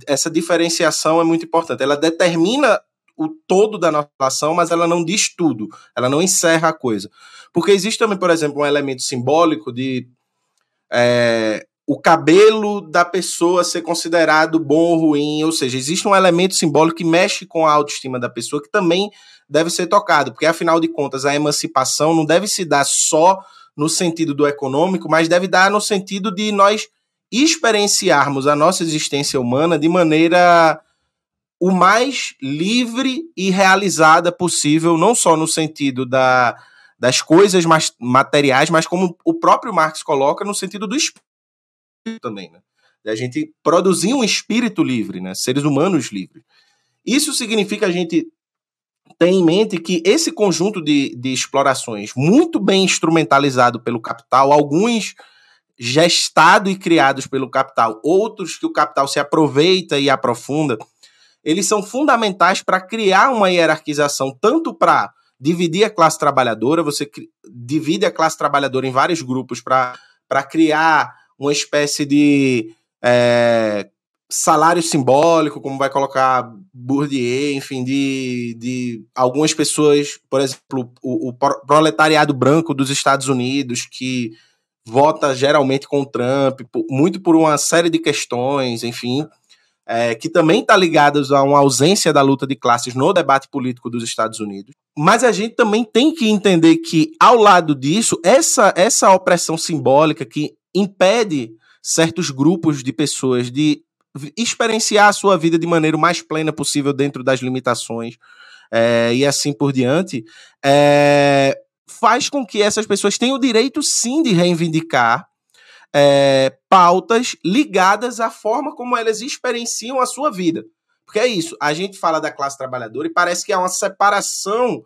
S2: essa diferenciação é muito importante. Ela determina o todo da nossa relação, mas ela não diz tudo, ela não encerra a coisa. Porque existe também, por exemplo, um elemento simbólico de é, o cabelo da pessoa ser considerado bom ou ruim, ou seja, existe um elemento simbólico que mexe com a autoestima da pessoa que também deve ser tocado, porque afinal de contas a emancipação não deve se dar só no sentido do econômico, mas deve dar no sentido de nós experienciarmos a nossa existência humana de maneira o mais livre e realizada possível, não só no sentido da, das coisas materiais, mas como o próprio Marx coloca, no sentido do espírito também, né? Da gente produzir um espírito livre, né? Seres humanos livres. Isso significa a gente ter em mente que esse conjunto de, de explorações, muito bem instrumentalizado pelo capital, alguns gestados e criados pelo capital, outros que o capital se aproveita e aprofunda, eles são fundamentais para criar uma hierarquização, tanto para dividir a classe trabalhadora, você divide a classe trabalhadora em vários grupos para criar uma espécie de é, salário simbólico, como vai colocar Bourdieu, enfim, de, de algumas pessoas, por exemplo, o, o proletariado branco dos Estados Unidos, que vota geralmente com o Trump, muito por uma série de questões, enfim é, que também está ligadas a uma ausência da luta de classes no debate político dos Estados Unidos. Mas a gente também tem que entender que, ao lado disso, essa, essa opressão simbólica que impede certos grupos de pessoas de experienciar a sua vida de maneira mais plena possível dentro das limitações é, e assim por diante, é, faz com que essas pessoas tenham o direito sim de reivindicar é, pautas ligadas à forma como elas experienciam a sua vida. Porque é isso, a gente fala da classe trabalhadora e parece que é uma separação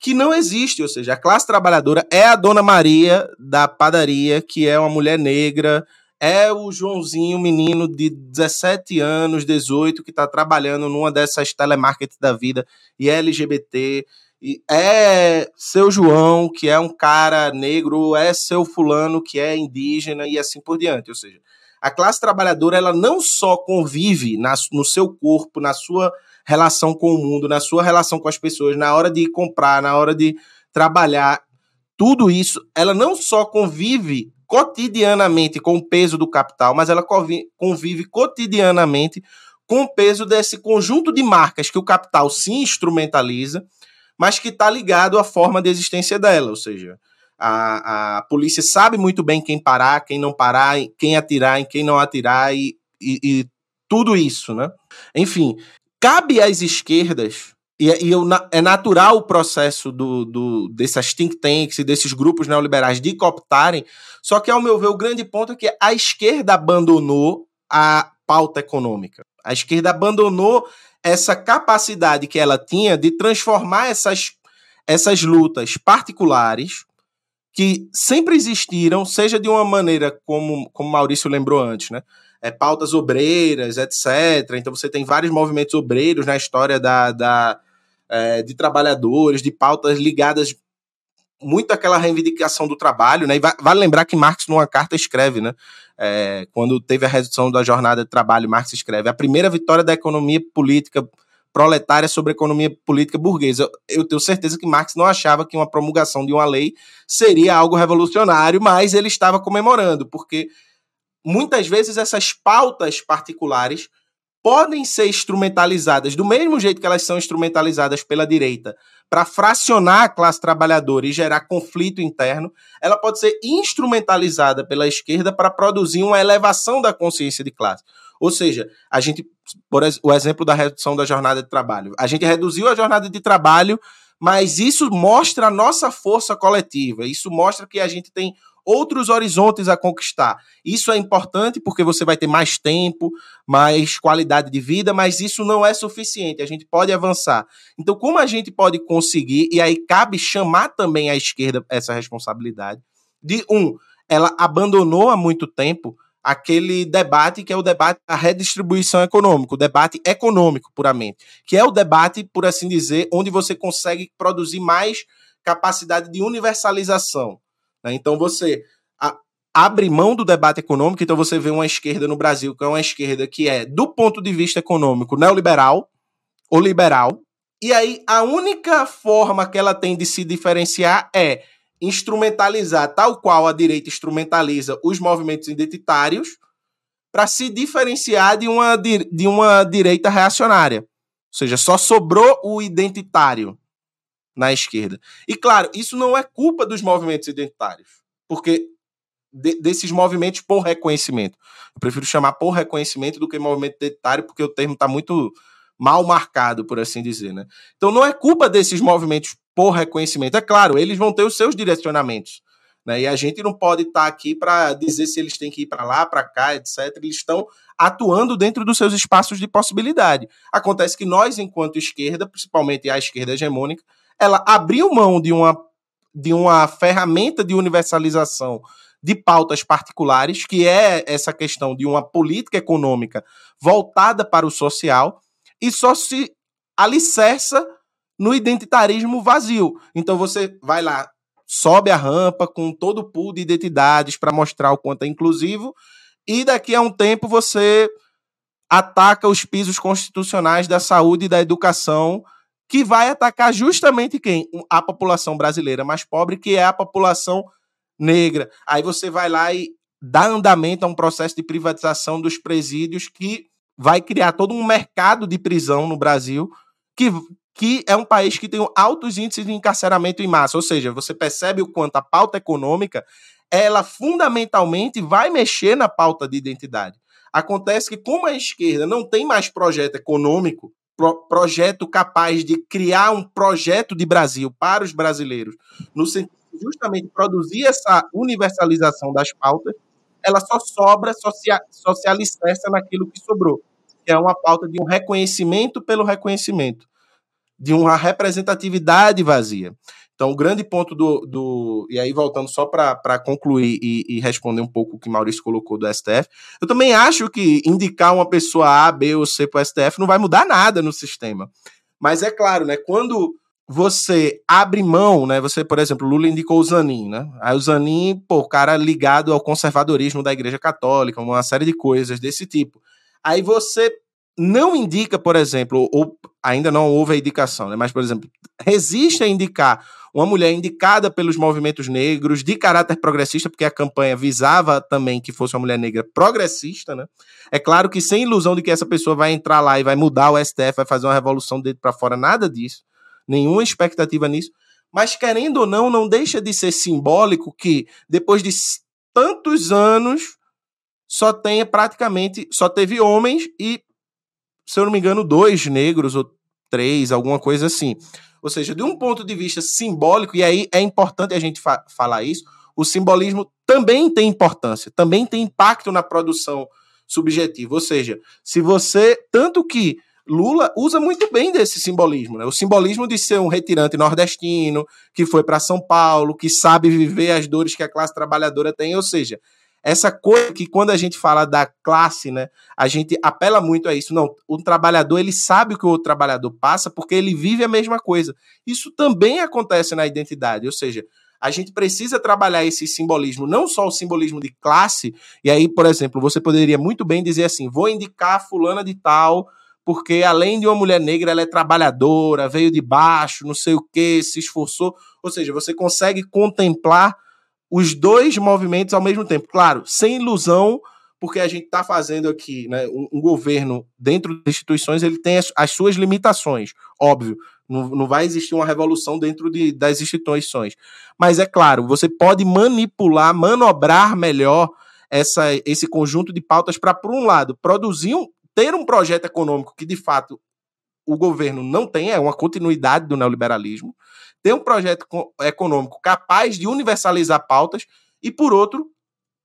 S2: que não existe, ou seja, a classe trabalhadora é a dona Maria da padaria, que é uma mulher negra, é o Joãozinho, menino de 17 anos, 18, que está trabalhando numa dessas telemarketing da vida e é LGBT, e é seu João, que é um cara negro, é seu fulano, que é indígena e assim por diante. Ou seja, a classe trabalhadora ela não só convive na, no seu corpo, na sua relação com o mundo, na sua relação com as pessoas, na hora de comprar, na hora de trabalhar, tudo isso, ela não só convive cotidianamente com o peso do capital, mas ela convive, cotidianamente com o peso desse conjunto de marcas que o capital se instrumentaliza, mas que está ligado à forma de existência dela, ou seja, a, a polícia sabe muito bem quem parar, quem não parar, quem atirar, em quem não atirar e, e, e tudo isso, né? Enfim, cabe às esquerdas e, e eu, é natural o processo do, do, dessas think tanks e desses grupos neoliberais de cooptarem, só que, ao meu ver, o grande ponto é que a esquerda abandonou a pauta econômica. A esquerda abandonou essa capacidade que ela tinha de transformar essas, essas lutas particulares que sempre existiram, seja de uma maneira como, como Maurício lembrou antes, né? É, pautas obreiras, etc. Então você tem vários movimentos obreiros na história da, da é, de trabalhadores, de pautas ligadas muito àquela reivindicação do trabalho, né? E vale lembrar que Marx, numa carta, escreve, né? É, quando teve a redução da jornada de trabalho, Marx escreve a primeira vitória da economia política proletária sobre a economia política burguesa. Eu tenho certeza que Marx não achava que uma promulgação de uma lei seria algo revolucionário, mas ele estava comemorando, porque muitas vezes essas pautas particulares podem ser instrumentalizadas do mesmo jeito que elas são instrumentalizadas pela direita para fracionar a classe trabalhadora e gerar conflito interno, ela pode ser instrumentalizada pela esquerda para produzir uma elevação da consciência de classe. Ou seja, a gente, por o exemplo da redução da jornada de trabalho, a gente reduziu a jornada de trabalho, mas isso mostra a nossa força coletiva, isso mostra que a gente tem outros horizontes a conquistar. Isso é importante porque você vai ter mais tempo, mais qualidade de vida, mas isso não é suficiente. A gente pode avançar. Então, como a gente pode conseguir, e aí cabe chamar também à esquerda essa responsabilidade, de um, ela abandonou há muito tempo aquele debate que é o debate da redistribuição econômica, o debate econômico puramente, que é o debate, por assim dizer, onde você consegue produzir mais capacidade de universalização. Né? Então você a, abre mão do debate econômico, então você vê uma esquerda no Brasil que é uma esquerda que é, do ponto de vista econômico, neoliberal ou liberal, e aí a única forma que ela tem de se diferenciar é instrumentalizar, tal qual a direita instrumentaliza os movimentos identitários, para se diferenciar de uma, de uma direita reacionária. Ou seja, só sobrou o identitário na esquerda. E claro, isso não é culpa dos movimentos identitários, porque de, desses movimentos por reconhecimento. Eu prefiro chamar por reconhecimento do que movimento identitário, porque o termo está muito mal marcado, por assim dizer. Né? Então não é culpa desses movimentos por reconhecimento. É claro, eles vão ter os seus direcionamentos. Né? E a gente não pode estar tá aqui para dizer se eles têm que ir para lá, para cá, etc. Eles estão atuando dentro dos seus espaços de possibilidade. Acontece que nós, enquanto esquerda, principalmente a esquerda hegemônica, ela abriu mão de uma, de uma ferramenta de universalização de pautas particulares, que é essa questão de uma política econômica voltada para o social, e só se alicerça no identitarismo vazio. Então você vai lá, sobe a rampa com todo o pool de identidades para mostrar o quanto é inclusivo, e daqui a um tempo você ataca os pisos constitucionais da saúde e da educação, que vai atacar justamente quem? A população brasileira mais pobre, que é a população negra. Aí você vai lá e dá andamento a um processo de privatização dos presídios que vai criar todo um mercado de prisão no Brasil que que é um país que tem altos índices de encarceramento em massa, ou seja, você percebe o quanto a pauta econômica, ela fundamentalmente vai mexer na pauta de identidade. Acontece que como a esquerda não tem mais projeto econômico, pro, projeto capaz de criar um projeto de Brasil para os brasileiros, no sentido de justamente produzir essa universalização das pautas, ela só sobra, só se, só se alicerça naquilo que sobrou, que é uma pauta de um reconhecimento pelo reconhecimento de uma representatividade vazia. Então, o grande ponto do. do e aí, voltando só para concluir e, e, responder um pouco o que Maurício colocou do STF, eu também acho que indicar uma pessoa A, B ou C para o STF não vai mudar nada no sistema. Mas é claro, né? Quando você abre mão, né? Você, por exemplo, Lula indicou o Zanin, né? Aí o Zanin, pô, cara ligado ao conservadorismo da Igreja Católica, uma série de coisas desse tipo. Aí você não indica, por exemplo, ou ainda não houve a indicação, né? mas, por exemplo, resiste a indicar uma mulher indicada pelos movimentos negros, de caráter progressista, porque a campanha visava também que fosse uma mulher negra progressista, né? É claro que sem ilusão de que essa pessoa vai entrar lá e vai mudar o STF, vai fazer uma revolução dentro para fora, nada disso. Nenhuma expectativa nisso. Mas querendo ou não, não deixa de ser simbólico que depois de tantos anos só tenha praticamente, só teve homens e, se eu não me engano, dois negros ou três, alguma coisa assim. Ou seja, de um ponto de vista simbólico, e aí é importante a gente fa falar isso, o simbolismo também tem importância, também tem impacto na produção subjetiva. Ou seja, se você. Tanto que Lula usa muito bem desse simbolismo, né? O simbolismo de ser um retirante nordestino, que foi para São Paulo, que sabe viver as dores que a classe trabalhadora tem, ou seja, essa coisa que quando a gente fala da classe, né, a gente apela muito a isso. Não, o trabalhador ele sabe o que o outro trabalhador passa porque ele vive a mesma coisa. Isso também acontece na identidade, ou seja, a gente precisa trabalhar esse simbolismo, não só o simbolismo de classe. E aí, por exemplo, você poderia muito bem dizer assim: vou indicar fulana de tal porque além de uma mulher negra, ela é trabalhadora, veio de baixo, não sei o que, se esforçou. Ou seja, você consegue contemplar os dois movimentos ao mesmo tempo. Claro, sem ilusão, porque a gente está fazendo aqui, né, um, um, governo dentro das instituições, ele tem as, as suas limitações, óbvio. Não, não, vai existir uma revolução dentro de, das instituições. Mas é claro, você pode manipular, manobrar melhor essa, esse conjunto de pautas para, por um lado, produzir um, ter um projeto econômico que, de fato, o governo não tem, é uma continuidade do neoliberalismo, ter um projeto econômico capaz de universalizar pautas e, por outro,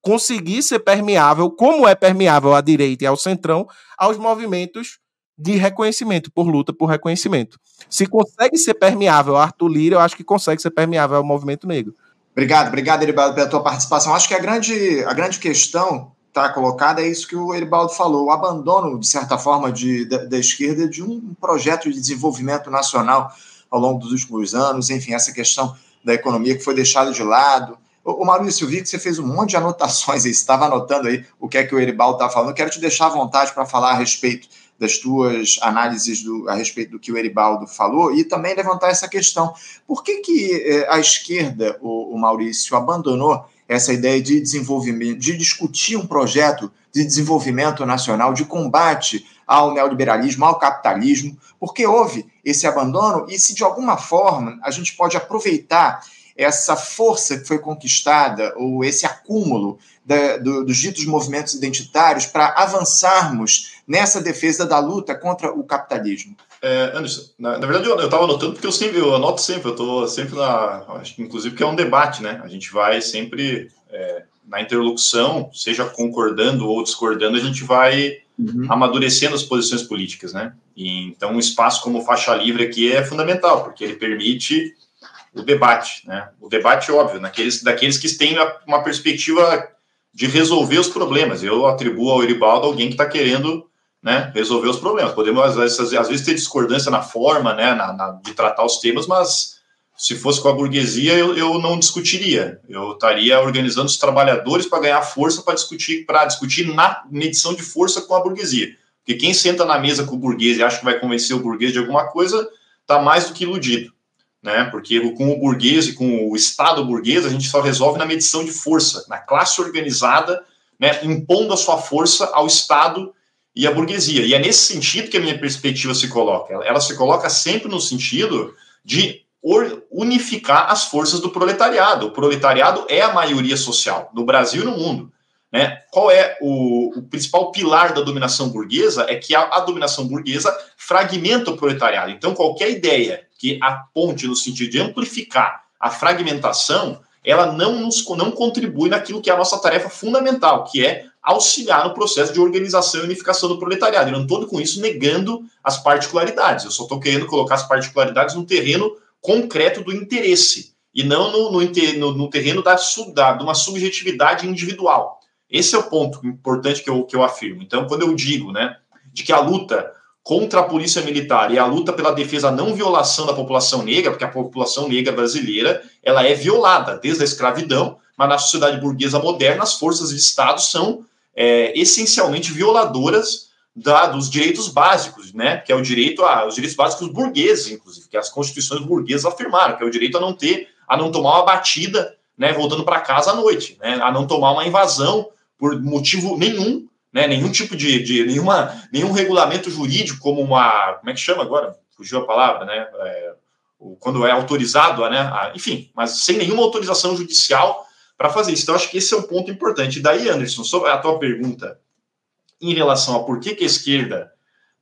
S2: conseguir ser permeável, como é permeável à direita e ao centrão, aos movimentos de reconhecimento, por luta por reconhecimento. Se consegue ser permeável Arthur Lira, eu acho que consegue ser permeável ao movimento negro.
S1: Obrigado, obrigado, Eribaldo, pela tua participação. Acho que a grande, a grande questão está colocada é isso que o Eribaldo falou, o abandono, de certa forma, de, da esquerda de um projeto de desenvolvimento nacional ao longo dos últimos anos, enfim, essa questão da economia que foi deixada de lado. O, Maurício, eu vi que você fez um monte de anotações aí, você estava anotando aí o que é que o Eribaldo está falando. Eu quero te deixar à vontade para falar a respeito das tuas análises do, a respeito do que o Eribaldo falou e também levantar essa questão. Por que, que eh, a esquerda, o, o Maurício, abandonou essa ideia de desenvolvimento, de discutir um projeto de desenvolvimento nacional, de combate ao neoliberalismo, ao capitalismo, porque houve esse abandono e se de alguma forma a gente pode aproveitar essa força que foi conquistada, ou esse acúmulo da, do, dos ditos movimentos identitários para avançarmos nessa defesa da luta contra o capitalismo?
S3: É, Anderson, na, na verdade eu estava anotando porque eu sempre eu anoto sempre, eu estou sempre na. Acho que inclusive que é um debate, né? A gente vai sempre é, na interlocução, seja concordando ou discordando, a gente vai uhum. amadurecendo as posições políticas, né? E, então, um espaço como faixa livre aqui é fundamental, porque ele permite o debate, né? O debate, óbvio, naqueles, daqueles que têm uma perspectiva de resolver os problemas. Eu atribuo ao Eribaldo alguém que está querendo né, resolver os problemas. Podemos, às vezes, às vezes, ter discordância na forma né, na, na, de tratar os temas, mas se fosse com a burguesia, eu, eu não discutiria. Eu estaria organizando os trabalhadores para ganhar força para discutir, para discutir na medição de força com a burguesia. Porque quem senta na mesa com o burguês e acha que vai convencer o burguês de alguma coisa, está mais do que iludido né? Porque com o burguês e com o Estado burguês, a gente só resolve na medição de força, na classe organizada, né? Impondo a sua força ao Estado e à burguesia. E é nesse sentido que a minha perspectiva se coloca. Ela, ela se coloca sempre no sentido de unificar as forças do proletariado. O proletariado é a maioria social no Brasil e no mundo. Né? Qual é o, o, principal pilar da dominação burguesa? É que a, a, dominação burguesa fragmenta o proletariado. Então, qualquer ideia que aponte no sentido de amplificar a fragmentação, ela não, nos, não contribui naquilo que é a nossa tarefa fundamental, que é auxiliar no processo de organização e unificação do proletariado. Eu não estou com isso negando as particularidades, eu só estou querendo colocar as particularidades no terreno concreto do interesse e não no, no, no, no terreno da, da, de uma subjetividade individual. Esse é o ponto importante que eu, que eu afirmo. Então, quando eu digo né, de que a luta contra a polícia militar e a luta pela defesa não violação da população negra, porque a população negra brasileira ela é violada desde a escravidão, mas na sociedade burguesa moderna as forças de Estado são é, essencialmente violadoras da, dos direitos básicos, né? Que é o direito a os direitos básicos burgueses, inclusive, que as constituições burguesas afirmaram, que é o direito a não ter, a não tomar uma batida, né? Voltando para casa à noite, né? A não tomar uma invasão por motivo nenhum, né? Nenhum tipo de, de nenhuma, nenhum regulamento jurídico como uma, como é que chama agora? Fugiu a palavra, né? É, quando é autorizado, né? A, enfim, mas sem nenhuma autorização judicial para fazer isso. Então, acho que esse é um ponto importante. E daí, Anderson, sobre a tua pergunta em relação a por que, que a esquerda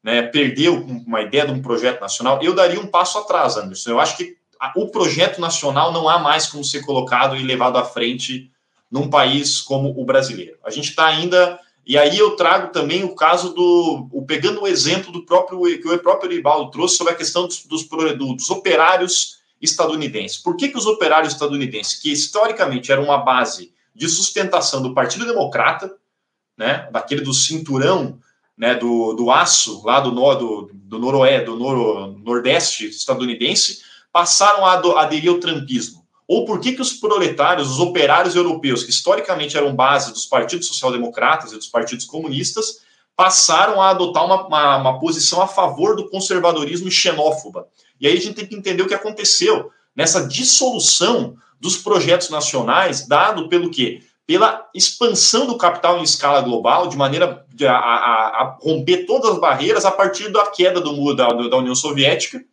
S3: né, perdeu uma ideia de um projeto nacional, eu daria um passo atrás, Anderson. Eu acho que o projeto nacional não há mais como ser colocado e levado à frente num país como o brasileiro. A gente está ainda. E aí eu trago também o caso do. O, pegando o exemplo do próprio que o próprio Eribaldo trouxe sobre a questão dos, dos, dos operários estadunidenses. Por que, que os operários estadunidenses, que historicamente eram uma base de sustentação do Partido Democrata, né, daquele do cinturão né, do, do aço lá do, do, do noroeste, do noro, nordeste estadunidense, passaram a aderir ao trumpismo? Ou por que, que os proletários, os operários europeus, que historicamente eram base dos partidos social-democratas e dos partidos comunistas, passaram a adotar uma, uma, uma, posição a favor do conservadorismo xenófoba? E aí a gente tem que entender o que aconteceu nessa dissolução dos projetos nacionais, dado pelo quê? Pela expansão do capital em escala global, de maneira a, a, a romper todas as barreiras a partir da queda do muro da, da União Soviética,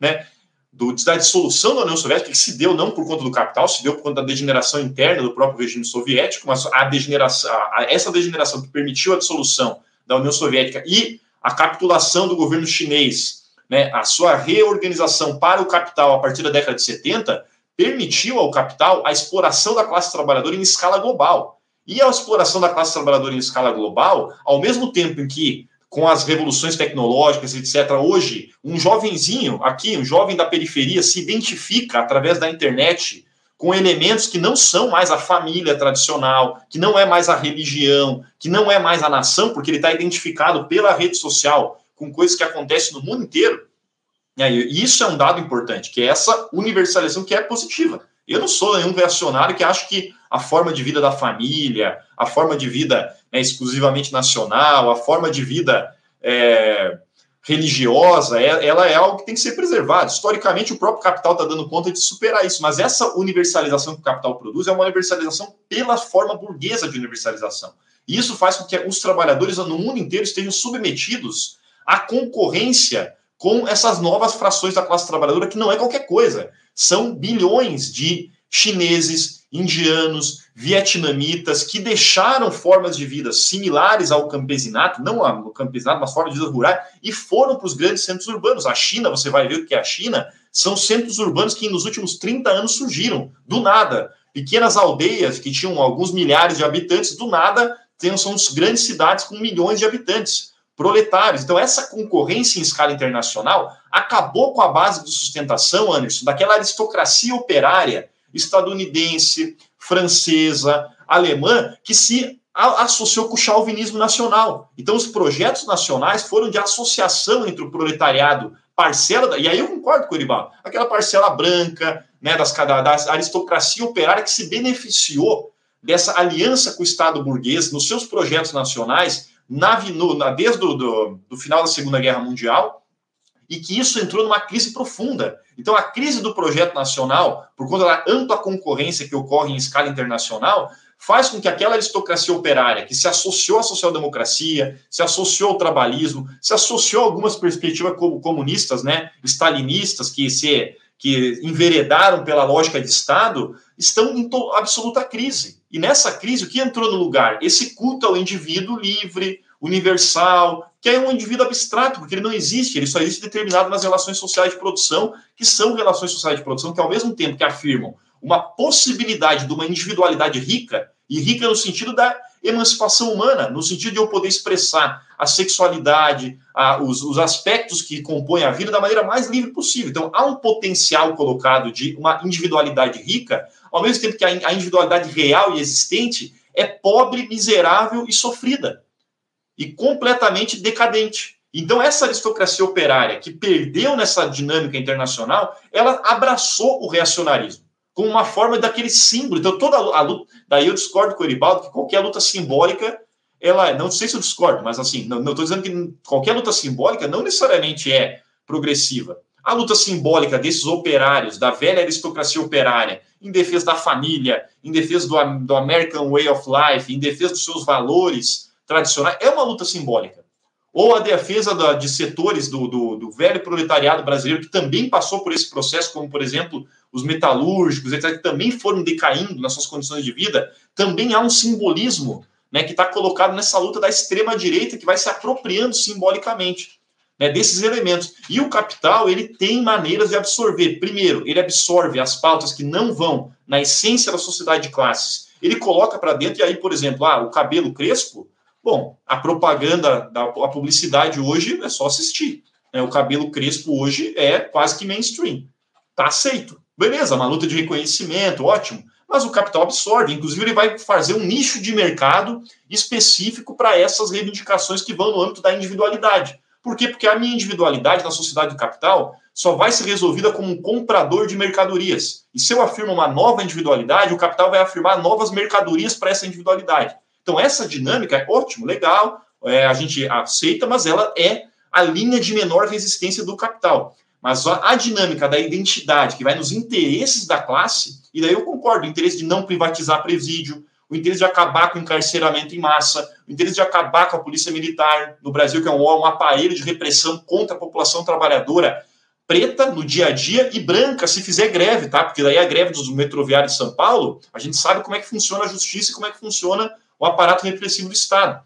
S3: né? Do, da dissolução da União Soviética, que se deu não por conta do capital, se deu por conta da degeneração interna do próprio regime soviético, mas a degeneração, a, essa degeneração que permitiu a dissolução da União Soviética e a capitulação do governo chinês, né, a sua reorganização para o capital a partir da década de 70, permitiu ao capital a exploração da classe trabalhadora em escala global. E a exploração da classe trabalhadora em escala global, ao mesmo tempo em que, com as revoluções tecnológicas, etc., hoje, um jovenzinho aqui, um jovem da periferia, se identifica através da internet com elementos que não são mais a família tradicional, que não é mais a religião, que não é mais a nação, porque ele está identificado pela rede social com coisas que acontecem no mundo inteiro. E isso é um dado importante, que é essa universalização que é positiva. Eu não sou nenhum reacionário que acho que a forma de vida da família, a forma de vida né, exclusivamente nacional, a forma de vida é, religiosa, é, ela é algo que tem que ser preservado. Historicamente, o próprio capital está dando conta de superar isso, mas essa universalização que o capital produz é uma universalização pela forma burguesa de universalização. E isso faz com que os trabalhadores no mundo inteiro estejam submetidos à concorrência com essas novas frações da classe trabalhadora, que não é qualquer coisa. São bilhões de chineses, indianos, vietnamitas que deixaram formas de vida similares ao campesinato, não ao campesinato, mas formas de vida rural, e foram para os grandes centros urbanos. A China, você vai ver que é a China, são centros urbanos que nos últimos 30 anos surgiram, do nada. Pequenas aldeias que tinham alguns milhares de habitantes, do nada, são grandes cidades com milhões de habitantes proletários. Então, essa concorrência em escala internacional acabou com a base de sustentação, Anderson, daquela aristocracia operária estadunidense, francesa, alemã, que se associou com o chauvinismo nacional. Então, os projetos nacionais foram de associação entre o proletariado, parcela, da, e aí eu concordo com o Iribaldo, aquela parcela branca, né, das, da aristocracia operária que se beneficiou dessa aliança com o Estado burguês nos seus projetos nacionais na, na, desde o do, do final da Segunda Guerra Mundial, e que isso entrou numa crise profunda. Então, a crise do projeto nacional, por conta da ampla concorrência que ocorre em escala internacional, faz com que aquela aristocracia operária que se associou à social-democracia, se associou ao trabalhismo, se associou a algumas perspectivas comunistas, né, stalinistas, que se que enveredaram pela lógica de Estado, estão em absoluta crise. E nessa crise, o que entrou no lugar? Esse culto ao indivíduo livre, universal, que é um indivíduo abstrato, porque ele não existe, ele só existe determinado nas relações sociais de produção, que são relações sociais de produção que, ao mesmo tempo que afirmam uma possibilidade de uma individualidade rica, e rica no sentido da emancipação humana, no sentido de eu poder expressar a sexualidade, a, os, os, aspectos que compõem a vida da maneira mais livre possível. Então, há um potencial colocado de uma individualidade rica, ao mesmo tempo que a, a individualidade real e existente é pobre, miserável e sofrida, e completamente decadente. Então, essa aristocracia operária que perdeu nessa dinâmica internacional, ela abraçou o reacionarismo como uma forma daquele símbolo. Então, toda a luta. Daí eu discordo com o Eribaldo que qualquer luta simbólica ela, não sei se eu discordo, mas assim, não estou dizendo que qualquer luta simbólica não necessariamente é progressiva. A luta simbólica desses operários, da velha aristocracia operária, em defesa da família, em defesa do, do American Way of Life, em defesa dos seus valores tradicionais, é uma luta simbólica. Ou a defesa da, de setores do, do, do, velho proletariado brasileiro, que também passou por esse processo, como, por exemplo, os metalúrgicos, etc., que também foram decaindo nas suas condições de vida, também há um simbolismo né, que está colocado nessa luta da extrema-direita, que vai se apropriando simbolicamente né, desses elementos. E o capital ele tem maneiras de absorver. Primeiro, ele absorve as pautas que não vão na essência da sociedade de classes. Ele coloca para dentro, e aí, por exemplo, ah, o cabelo crespo, bom, a propaganda, da, a publicidade hoje é só assistir. Né? O cabelo crespo hoje é quase que mainstream. Está aceito. Beleza, uma luta de reconhecimento, ótimo. Mas o capital absorve, inclusive ele vai fazer um nicho de mercado específico para essas reivindicações que vão no âmbito da individualidade. Por quê? Porque a minha individualidade na sociedade do capital só vai ser resolvida como um comprador de mercadorias. E se eu afirmo uma nova individualidade, o capital vai afirmar novas mercadorias para essa individualidade. Então, essa dinâmica é ótimo, legal, é, a gente aceita, mas ela é a linha de menor resistência do capital. Mas a, dinâmica da identidade, que vai nos interesses da classe, e daí eu concordo, o interesse de não privatizar presídio, o interesse de acabar com o encarceramento em massa, o interesse de acabar com a polícia militar no Brasil, que é um, um aparelho de repressão contra a população trabalhadora preta no dia a dia e branca se fizer greve, tá? Porque daí a greve dos metroviários de São Paulo, a gente sabe como é que funciona a justiça e como é que funciona o aparato repressivo do Estado.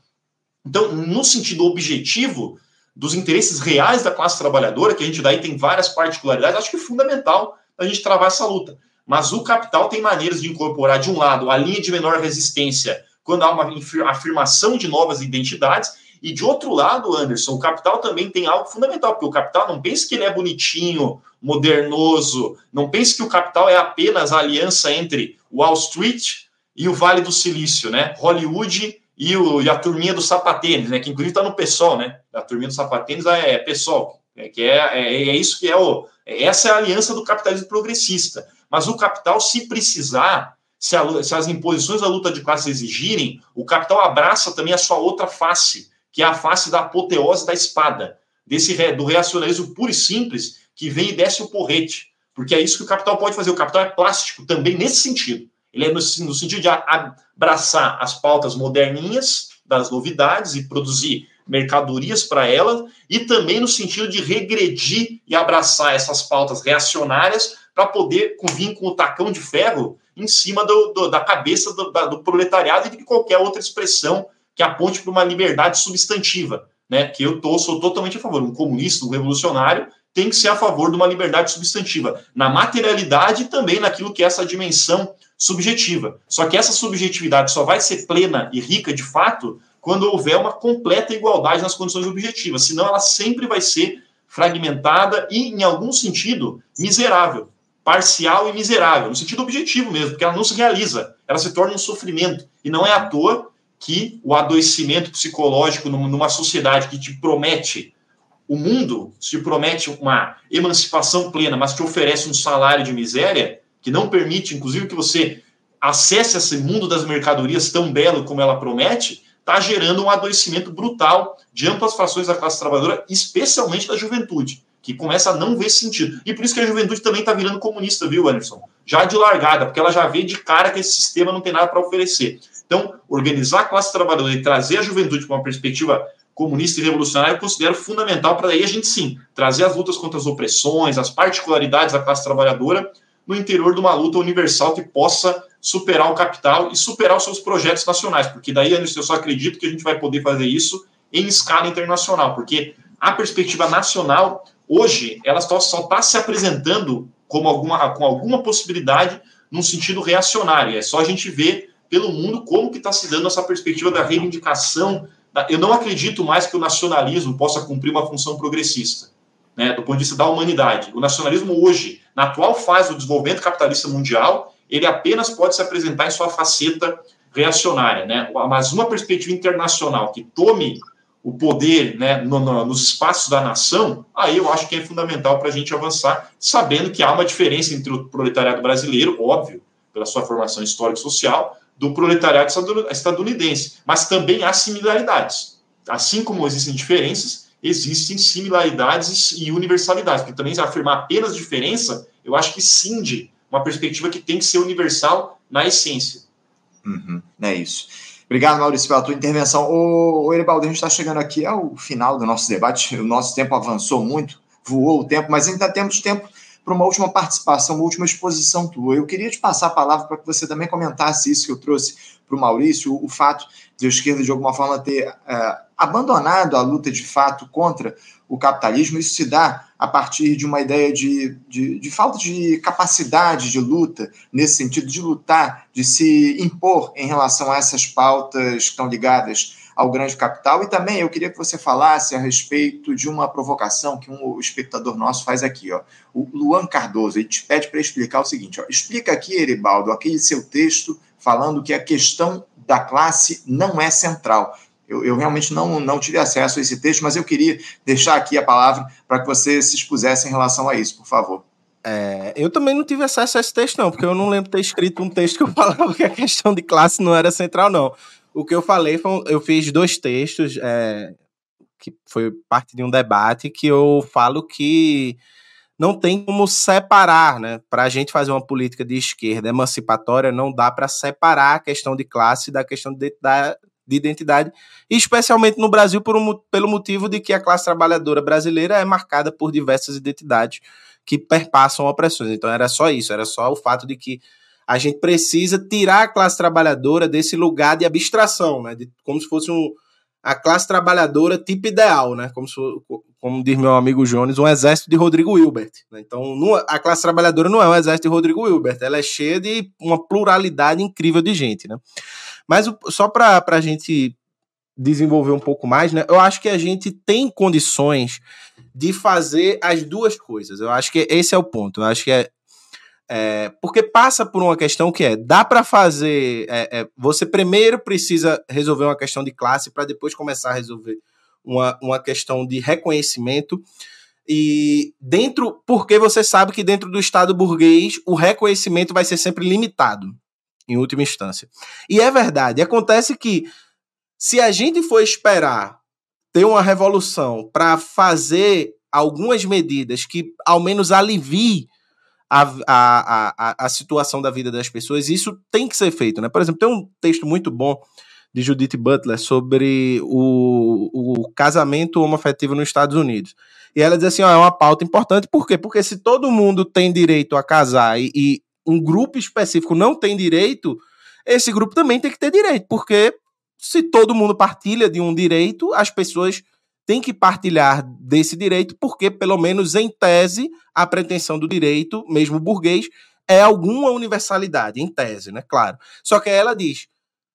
S3: Então, no sentido objetivo dos interesses reais da classe trabalhadora, que a gente daí tem várias particularidades, acho que é fundamental a gente travar essa luta. Mas o capital tem maneiras de incorporar, de um lado, a linha de menor resistência, quando há uma afirmação de novas identidades, e de outro lado, Anderson, o capital também tem algo fundamental, porque o capital não pense que ele é bonitinho, modernoso, não pense que o capital é apenas a aliança entre Wall Street e o Vale do Silício, né? Hollywood e, o, e a turminha do sapatênis, né? Que inclusive está no PSOL, né? A turminha do sapatênis é, é PSOL, é, que é, é, é, isso que é o. Essa é a aliança do capitalismo progressista. Mas o capital, se precisar, se, a, se as imposições da luta de classes exigirem, o capital abraça também a sua outra face, que é a face da apoteose da espada, desse do reacionalismo puro e simples, que vem e desce o porrete. Porque é isso que o capital pode fazer. O capital é plástico também nesse sentido. Ele é no, no sentido de abraçar as pautas moderninhas das novidades e produzir mercadorias para elas, e também no sentido de regredir e abraçar essas pautas reacionárias para poder vir com o tacão de ferro em cima do, do, da cabeça do, da, do, proletariado e de qualquer outra expressão que aponte para uma liberdade substantiva, né? Que eu tô, sou totalmente a favor. Um comunista, um revolucionário, tem que ser a favor de uma liberdade substantiva, na materialidade e também naquilo que é essa dimensão subjetiva. Só que essa subjetividade só vai ser plena e rica de fato quando houver uma completa igualdade nas condições objetivas, senão ela sempre vai ser fragmentada e, em algum sentido, miserável parcial e miserável, no sentido objetivo mesmo, porque ela não se realiza, ela se torna um sofrimento. E não é à toa que o adoecimento psicológico numa sociedade que te promete o mundo, te promete uma emancipação plena, mas te oferece um salário de miséria, que não permite, inclusive, que você acesse esse mundo das mercadorias tão belo como ela promete, está gerando um adoecimento brutal de amplas frações da classe trabalhadora, especialmente da juventude que começa a não ver sentido. E por isso que a juventude também está virando comunista, viu, Anderson? Já de largada, porque ela já vê de cara que esse sistema não tem nada para oferecer. Então, organizar a classe trabalhadora e trazer a juventude para uma perspectiva comunista e revolucionária, eu considero fundamental para aí a gente sim trazer as lutas contra as opressões, as particularidades da classe trabalhadora no interior de uma luta universal que possa superar o capital e superar os seus projetos nacionais, porque daí, eu só acredito que a gente vai poder fazer isso em escala internacional, porque a perspectiva nacional Hoje, ela só está se apresentando como alguma, com alguma possibilidade num sentido reacionário. É só a gente ver pelo mundo como que está se dando essa perspectiva da reivindicação. Eu não acredito mais que o nacionalismo possa cumprir uma função progressista, né, do ponto de vista da humanidade. O nacionalismo hoje, na atual fase do desenvolvimento capitalista mundial, ele apenas pode se apresentar em sua faceta reacionária, né? Mas uma perspectiva internacional que tome o poder né, no, no, nos espaços da nação, aí eu acho que é fundamental para a gente avançar, sabendo que há uma diferença entre o proletariado brasileiro, óbvio, pela sua formação histórica e social, do proletariado estadunidense. Mas também há similaridades. Assim como existem diferenças, existem similaridades e universalidades. Porque também afirmar apenas diferença, eu acho que cinde uma perspectiva que tem que ser universal na essência.
S1: Uhum, é isso. Obrigado, Maurício, pela tua intervenção. Ô, ô Eribaldo, a gente está chegando aqui ao final do nosso debate. O nosso tempo avançou muito, voou o tempo, mas ainda temos tempo para uma última participação, uma última exposição tua. Eu queria te passar a palavra para que você também comentasse isso que eu trouxe para o Maurício, o fato de a esquerda, de alguma forma, ter é, abandonado a luta de fato contra o capitalismo. Isso se dá a partir de uma ideia de, de, de, falta de capacidade de luta, nesse sentido, de lutar, de se impor em relação a essas pautas que estão ligadas ao grande capital. E também eu queria que você falasse a respeito de uma provocação que um espectador nosso faz aqui, ó. O Luan Cardoso, ele te pede para explicar o seguinte: ó, explica aqui, Eribaldo, aquele seu texto falando que a questão da classe não é central. Eu, eu, realmente não, não tive acesso a esse texto, mas eu queria deixar aqui a palavra para que você se expusesse em relação a isso, por favor.
S2: É, eu também não tive acesso a esse texto, não, porque eu não lembro ter escrito um texto que eu falava que a questão de classe não era central, não. O que eu falei foi, eu fiz dois textos, é, que foi parte de um debate, que eu falo que não tem como separar, né? Para a gente fazer uma política de esquerda emancipatória, não dá para separar a questão de classe da questão de, da, de identidade, especialmente no Brasil por um, pelo motivo de que a classe trabalhadora brasileira é marcada por diversas identidades que perpassam opressões. Então era só isso, era só o fato de que a gente precisa tirar a classe trabalhadora desse lugar de abstração, né? De, como se fosse um, a classe trabalhadora tipo ideal, né? Como, se, como diz meu amigo Jones, um exército de Rodrigo Hilbert. Né? Então, a classe trabalhadora não é um exército de Rodrigo Hilbert, ela é cheia de uma pluralidade incrível de gente, né? Mas só para a gente desenvolver um pouco mais, né? Eu acho que a gente tem condições de fazer as duas coisas. Eu acho que esse é o ponto. Eu acho que é é, porque passa por uma questão que é: dá para fazer. É, é, você primeiro precisa resolver uma questão de classe para depois começar a resolver uma, uma questão de reconhecimento. E dentro, porque você sabe que dentro do Estado burguês o reconhecimento vai ser sempre limitado, em última instância. E é verdade. Acontece que se a gente for esperar ter uma revolução para fazer algumas medidas que ao menos aliviem a, a, a, a situação da vida das pessoas, e isso tem que ser feito, né? Por exemplo, tem um texto muito bom de Judith Butler sobre o, o casamento homoafetivo nos Estados Unidos. E ela diz assim: ó, é uma pauta importante, por quê? Porque se todo mundo tem direito a casar e, e um grupo específico não tem direito, esse grupo também tem que ter direito, porque se todo mundo partilha de um direito, as pessoas tem que partilhar desse direito, porque, pelo menos em tese, a pretensão do direito, mesmo burguês, é alguma universalidade, em tese, né? Claro. Só que ela diz: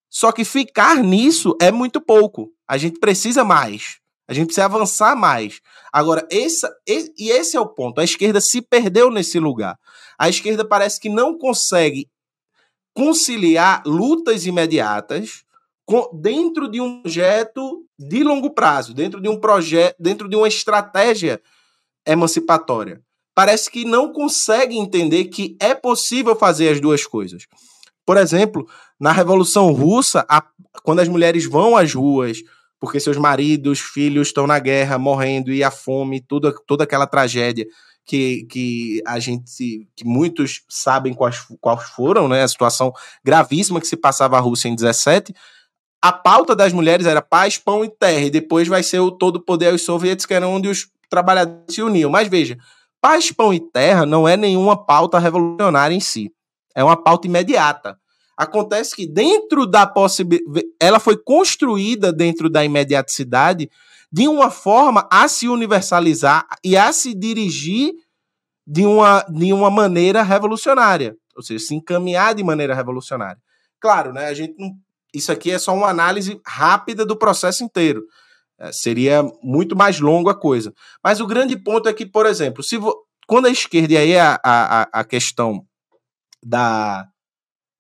S2: só que ficar nisso é muito pouco. A gente precisa mais. A gente precisa avançar mais. Agora, esse, e esse é o ponto. A esquerda se perdeu nesse lugar. A esquerda parece que não consegue conciliar lutas imediatas dentro de um projeto de longo prazo, dentro de um projeto, dentro de uma estratégia emancipatória. Parece que não consegue entender que é possível fazer as duas coisas. Por exemplo, na Revolução Russa, a, quando as mulheres vão às ruas porque seus maridos, filhos estão na guerra, morrendo, e a fome, tudo, toda aquela tragédia que, que a gente, que muitos sabem quais, quais foram, né? A situação gravíssima que se passava a Rússia em 17, a pauta das mulheres era paz, pão e terra, e depois vai ser o todo poder aos soviéticos, que era onde os trabalhadores se uniam. Mas veja, paz, pão e terra não é nenhuma pauta revolucionária em si. É uma pauta imediata. Acontece que dentro da possibilidade. Ela foi construída dentro da imediaticidade de uma forma a se universalizar e a se dirigir de uma, de uma maneira revolucionária. Ou seja, se encaminhar de maneira revolucionária. Claro, né? A gente não isso aqui é só uma análise rápida do processo inteiro. É, seria muito mais longo a coisa. Mas o grande ponto é que, por exemplo, se quando a esquerda, e aí é a, a, a questão da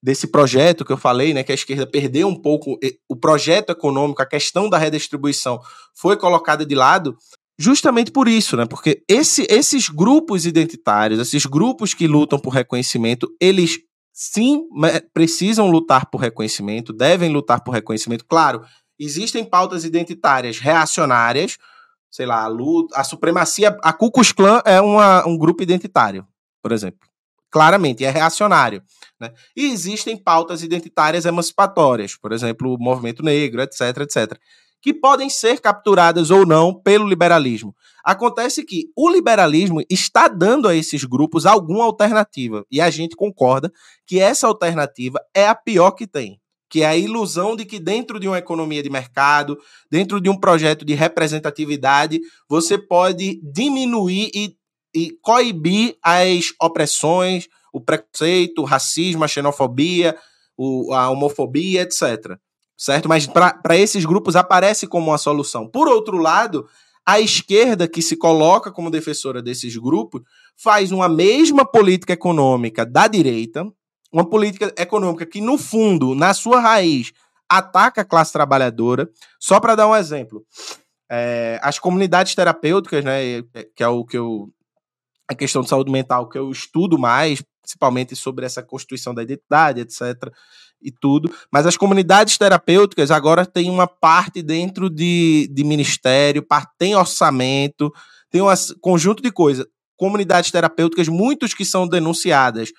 S2: desse projeto que eu falei, né, que a esquerda perdeu um pouco o projeto econômico, a questão da redistribuição foi colocada de lado, justamente por isso, né? Porque esse, esses grupos identitários, esses grupos que lutam por reconhecimento, eles sim, precisam lutar por reconhecimento, devem lutar por reconhecimento. Claro, existem pautas identitárias reacionárias, sei lá, a, luta, a supremacia, a Ku Klux Klan é uma, um grupo identitário, por exemplo. Claramente, é reacionário. Né? E existem pautas identitárias emancipatórias, por exemplo, o movimento negro, etc, etc que podem ser capturadas ou não pelo liberalismo. Acontece que o liberalismo está dando a esses grupos alguma alternativa, e a gente concorda que essa alternativa é a pior que tem. Que é a ilusão de que, dentro de uma economia de mercado, dentro de um projeto de representatividade, você pode diminuir e, e coibir as opressões, o preconceito, o racismo, a xenofobia, o, a homofobia, etc certo? Mas para esses grupos aparece como uma solução. Por outro lado, a esquerda, que se coloca como defensora desses grupos, faz uma mesma política econômica da direita, uma política econômica que, no fundo, na sua raiz, ataca a classe trabalhadora. Só para dar um exemplo, é, as comunidades terapêuticas, né, que é o que eu. a questão de saúde mental que eu estudo mais, principalmente sobre essa constituição da identidade, etc e tudo, mas as comunidades terapêuticas agora têm uma parte dentro de, de ministério, tem orçamento, tem um conjunto de coisas. Comunidades terapêuticas, muitos que são denunciadas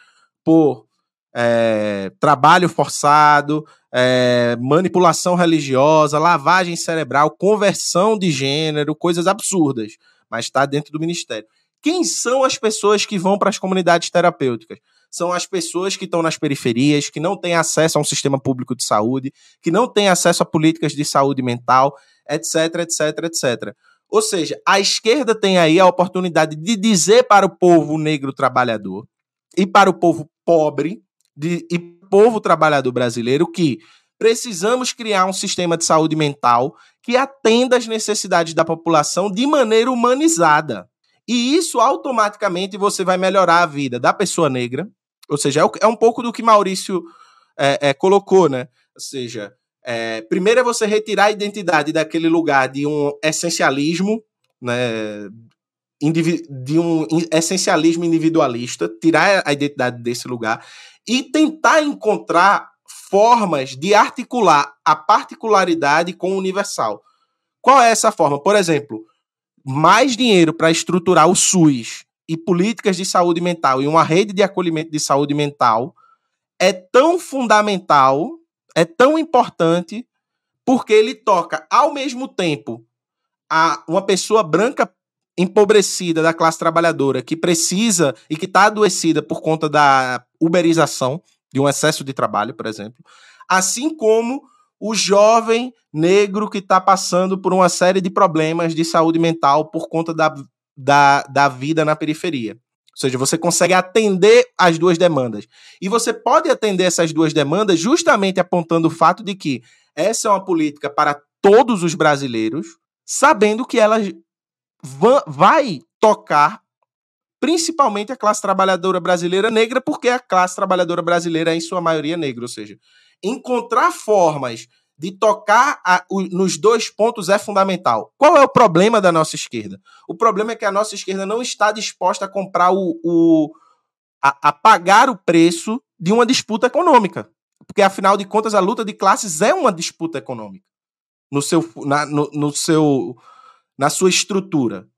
S2: por é, trabalho forçado, é, manipulação religiosa, lavagem cerebral, conversão de gênero, coisas absurdas, mas está dentro do ministério. Quem são as pessoas que vão para as comunidades terapêuticas? São as pessoas que estão nas periferias, que não têm acesso a um sistema público de saúde, que não têm acesso a políticas de saúde mental, etc, etc, etc. Ou seja, a esquerda tem aí a oportunidade de dizer para o povo negro trabalhador e para o povo pobre de, e povo trabalhador brasileiro que precisamos criar um sistema de saúde mental que atenda às necessidades da população de maneira humanizada. E isso automaticamente você vai melhorar a vida da pessoa negra, ou seja, é, é um pouco do que Maurício é, é, colocou, né? Ou seja, é, primeiro é você retirar a identidade daquele lugar de um essencialismo, né? de um essencialismo individualista, tirar a identidade desse lugar e tentar encontrar formas de articular a particularidade com o universal. Qual é essa forma? Por exemplo, mais dinheiro para estruturar o SUS e políticas de saúde mental e uma rede de acolhimento de saúde mental é tão fundamental, é tão importante, porque ele toca ao mesmo tempo a uma pessoa branca empobrecida da classe trabalhadora que precisa e que está adoecida por conta da uberização, de um excesso de trabalho, por exemplo, assim como o jovem negro que está passando por uma série de problemas de saúde mental por conta da da, da vida na periferia. Ou seja, você consegue atender as duas demandas. E você pode atender essas duas demandas justamente apontando o fato de que essa é uma política para todos os brasileiros, sabendo que ela vai tocar principalmente a classe trabalhadora brasileira negra, porque a classe trabalhadora brasileira é, em sua maioria, negra. Ou seja, encontrar formas de tocar a, o, nos dois pontos é fundamental. Qual é o problema da nossa esquerda? O problema é que a nossa esquerda não está disposta a comprar o. o a, a pagar o preço de uma disputa econômica. Porque, afinal de contas, a luta de classes é uma disputa econômica. No seu, na, no, no seu, na sua estrutura.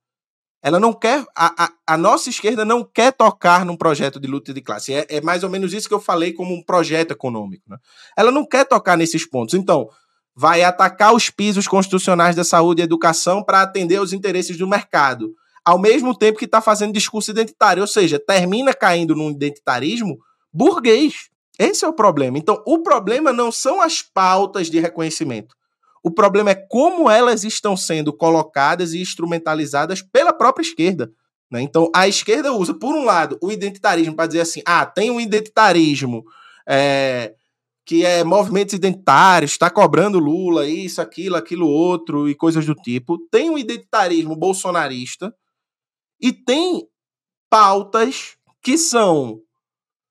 S2: Ela não quer. A, a, a, nossa esquerda não quer tocar num projeto de luta de classe. É, é, mais ou menos isso que eu falei como um projeto econômico. Né? Ela não quer tocar nesses pontos. Então, vai atacar os pisos constitucionais da saúde e educação para atender os interesses do mercado. Ao mesmo tempo que está fazendo discurso identitário. Ou seja, termina caindo num identitarismo burguês. Esse é o problema. Então, o problema não são as pautas de reconhecimento. O problema é como elas estão sendo colocadas e instrumentalizadas pela própria esquerda. Né? Então, a esquerda usa, por um lado, o identitarismo para dizer assim: ah, tem um identitarismo é, que é movimentos identitários, está cobrando Lula, isso, aquilo, aquilo outro e coisas do tipo. Tem um identitarismo bolsonarista e tem pautas que são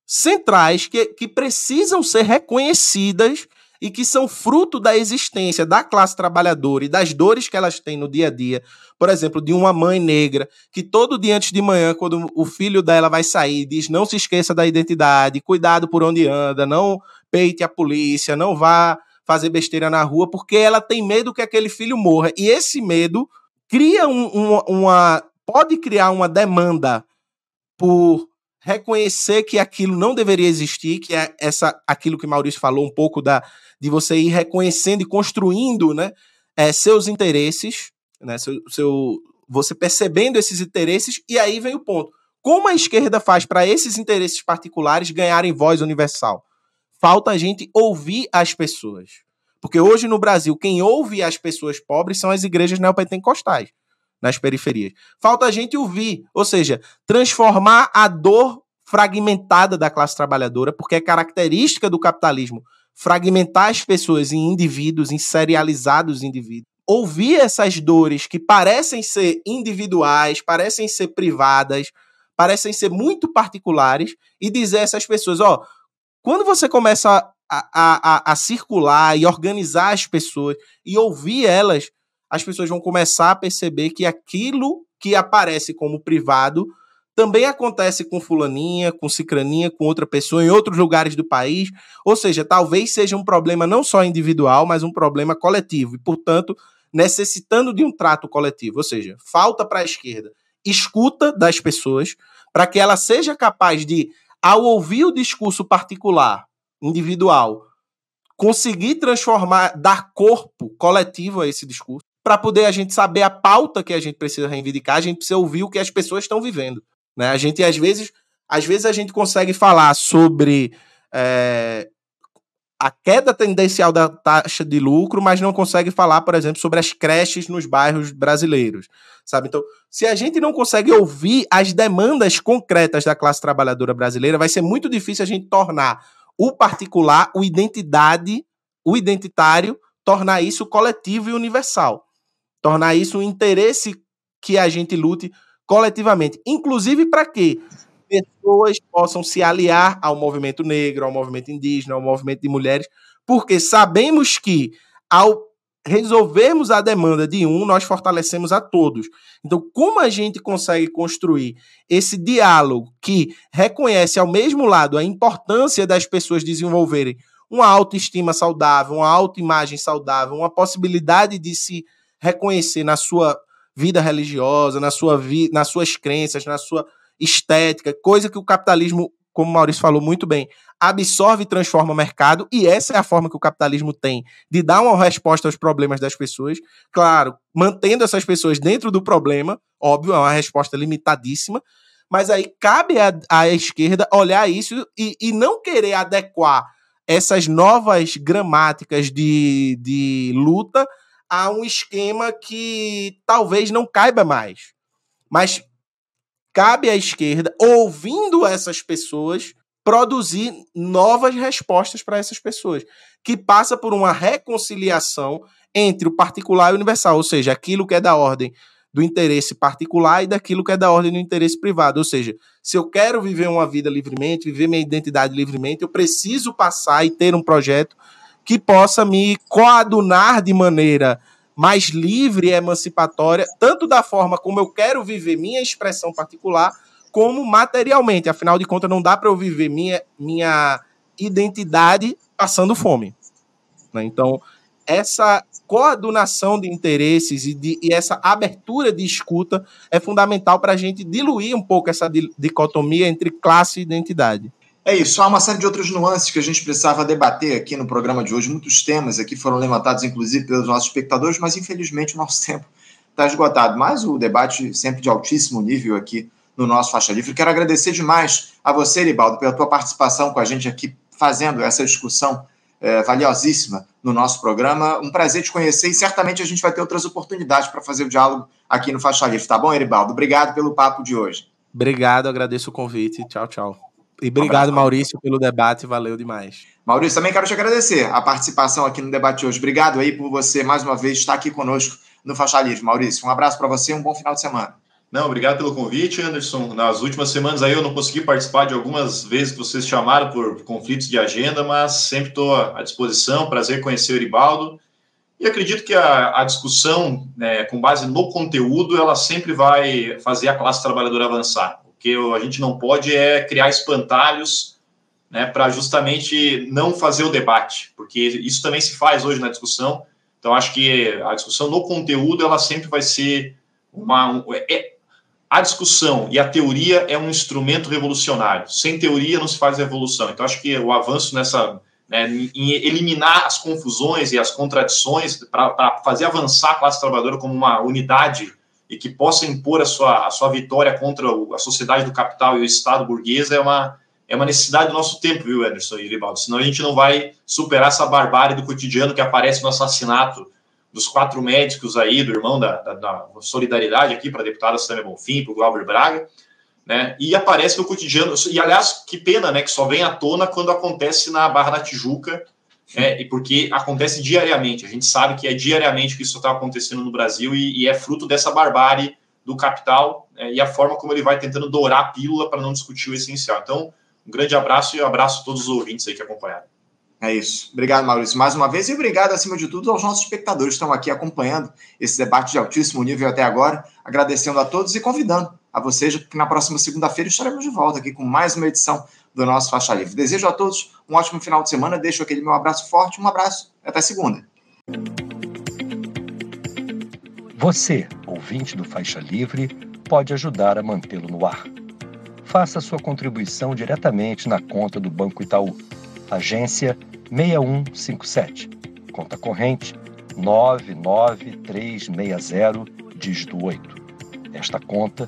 S2: centrais, que, que precisam ser reconhecidas e que são fruto da existência da classe trabalhadora e das dores que elas têm no dia a dia. Por exemplo, de uma mãe negra que todo dia antes de manhã, quando o filho dela vai sair, diz: não se esqueça da identidade, cuidado por onde anda, não peite a polícia, não vá fazer besteira na rua, porque ela tem medo que aquele filho morra. E esse medo cria um, um, uma. pode criar uma demanda por reconhecer que aquilo não deveria existir, que é essa aquilo que Maurício falou um pouco da de você ir reconhecendo e construindo, né, é, seus interesses, né, seu, seu você percebendo esses interesses e aí vem o ponto. Como a esquerda faz para esses interesses particulares ganharem voz universal? Falta a gente ouvir as pessoas. Porque hoje no Brasil, quem ouve as pessoas pobres são as igrejas neopentecostais nas periferias. Falta a gente ouvir, ou seja, transformar a dor fragmentada da classe trabalhadora, porque é característica do capitalismo fragmentar as pessoas em indivíduos, em serializados indivíduos. Ouvir essas dores que parecem ser individuais, parecem ser privadas, parecem ser muito particulares e dizer a essas pessoas: ó, quando você começa a, a, a, a circular e organizar as pessoas e ouvir elas, as pessoas vão começar a perceber que aquilo que aparece como privado também acontece com fulaninha, com cicraninha, com outra pessoa em outros lugares do país. Ou seja, talvez seja um problema não só individual, mas um problema coletivo e, portanto, necessitando de um trato coletivo. Ou seja, falta para a esquerda escuta das pessoas para que ela seja capaz de, ao ouvir o discurso particular, individual, conseguir transformar, dar corpo coletivo a esse discurso para poder a gente saber a pauta que a gente precisa reivindicar, a gente precisa ouvir o que as pessoas estão vivendo. Né? A gente, às vezes, às vezes a gente consegue falar sobre é, a queda tendencial da taxa de lucro, mas não consegue falar, por exemplo, sobre as creches nos bairros brasileiros, sabe? Então, se a gente não consegue ouvir as demandas concretas da classe trabalhadora brasileira, vai ser muito difícil a gente tornar o particular, o identidade, o identitário, tornar isso coletivo e universal tornar isso um interesse que a gente lute coletivamente, inclusive para que pessoas possam se aliar ao movimento negro, ao movimento indígena, ao movimento de mulheres, porque sabemos que ao resolvermos a demanda de um, nós fortalecemos a todos. Então, como a gente consegue construir esse diálogo que reconhece ao mesmo lado a importância das pessoas desenvolverem uma autoestima saudável, uma autoimagem saudável, uma possibilidade de se reconhecer na sua vida religiosa, na sua vi nas suas crenças, na sua estética, coisa que o capitalismo, como o Maurício falou muito bem, absorve e transforma o mercado, e essa é a forma que o capitalismo tem de dar uma resposta aos problemas das pessoas. Claro, mantendo essas pessoas dentro do problema, óbvio, é uma resposta limitadíssima, mas aí cabe à, esquerda olhar isso e, e não querer adequar essas novas gramáticas de, de luta a um esquema que talvez não caiba mais. Mas cabe à esquerda, ouvindo essas pessoas, produzir novas respostas para essas pessoas, que passa por uma reconciliação entre o particular e o universal, ou seja, aquilo que é da ordem do interesse particular e daquilo que é da ordem do interesse privado. Ou seja, se eu quero viver uma vida livremente, viver minha identidade livremente, eu preciso passar e ter um projeto que possa me coadunar de maneira mais livre e emancipatória, tanto da forma como eu quero viver minha expressão particular, como materialmente. Afinal de contas, não dá para eu viver minha, minha identidade passando fome. Né? Então, essa coadunação de interesses e, de, e, essa abertura de escuta é fundamental para a gente diluir um pouco essa dicotomia entre classe e identidade.
S1: É isso, há uma série de outras nuances que a gente precisava debater aqui no programa de hoje. Muitos temas aqui foram levantados, inclusive, pelos nossos espectadores, mas infelizmente o nosso tempo está esgotado. Mas o debate sempre de altíssimo nível aqui no nosso Faixa Livre. Quero agradecer demais a você, Ribaldo, pela tua participação com a gente aqui, fazendo essa discussão é, valiosíssima no nosso programa. Um prazer te conhecer e certamente a gente vai ter outras oportunidades para fazer o diálogo aqui no Faixa Livre. Tá bom, Eribaldo? Obrigado pelo papo de hoje.
S2: Obrigado, agradeço o convite. Tchau, tchau. E obrigado, Maurício, pelo debate, valeu demais.
S1: Maurício, também quero te agradecer a participação aqui no debate de hoje. Obrigado aí por você, mais uma vez, estar aqui conosco no Faixa Livre. Maurício, um abraço para você e um bom final de semana.
S3: Não, obrigado pelo convite, Anderson. Nas últimas semanas aí eu não consegui participar de algumas vezes que vocês chamaram por conflitos de agenda, mas sempre estou à disposição. Prazer conhecer o Eribaldo. E acredito que a, a discussão, né, com base no conteúdo, ela sempre vai fazer a classe trabalhadora avançar. Que a gente não pode é criar espantalhos né, para justamente não fazer o debate, porque isso também se faz hoje na discussão. Então, acho que a discussão no conteúdo ela sempre vai ser uma. Um, é, a discussão e a teoria é um instrumento revolucionário. Sem teoria não se faz revolução. Então, acho que o avanço nessa. Né, em eliminar as confusões e as contradições para fazer avançar a classe trabalhadora como uma unidade e que possa impor a sua, a sua vitória contra a sociedade do capital e o Estado burguês é uma, é uma necessidade do nosso tempo, viu, Anderson e Ribaldo? Senão a gente não vai superar essa barbárie do cotidiano que aparece no assassinato dos quatro médicos aí, do irmão da, da, da Solidariedade aqui para a deputada Samia Bonfim, para o Glauber Braga, né? E aparece no cotidiano. E aliás, que pena, né? Que só vem à tona quando acontece na Barra da Tijuca, né? E porque acontece diariamente. A gente sabe que é diariamente que isso está acontecendo no Brasil e, e, é fruto dessa barbárie do capital né? e a forma como ele vai tentando dourar a pílula para não discutir o essencial. Então, um grande abraço e um abraço a todos os ouvintes aí que acompanharam.
S1: É isso. Obrigado, Maurício, mais uma vez. E obrigado, acima de tudo, aos nossos espectadores que estão aqui acompanhando esse debate de altíssimo nível até agora. Agradecendo a todos e convidando a vocês que na próxima segunda-feira estaremos de volta aqui com mais uma edição do nosso Faixa Livre. Desejo a todos um ótimo final de semana. Deixo aquele meu abraço forte. Um abraço. Até segunda.
S4: Você, ouvinte do Faixa Livre, pode ajudar a mantê-lo no ar. Faça sua contribuição diretamente na conta do Banco Itaú. Agência 6157. Conta corrente 99360, dígito 8. Esta conta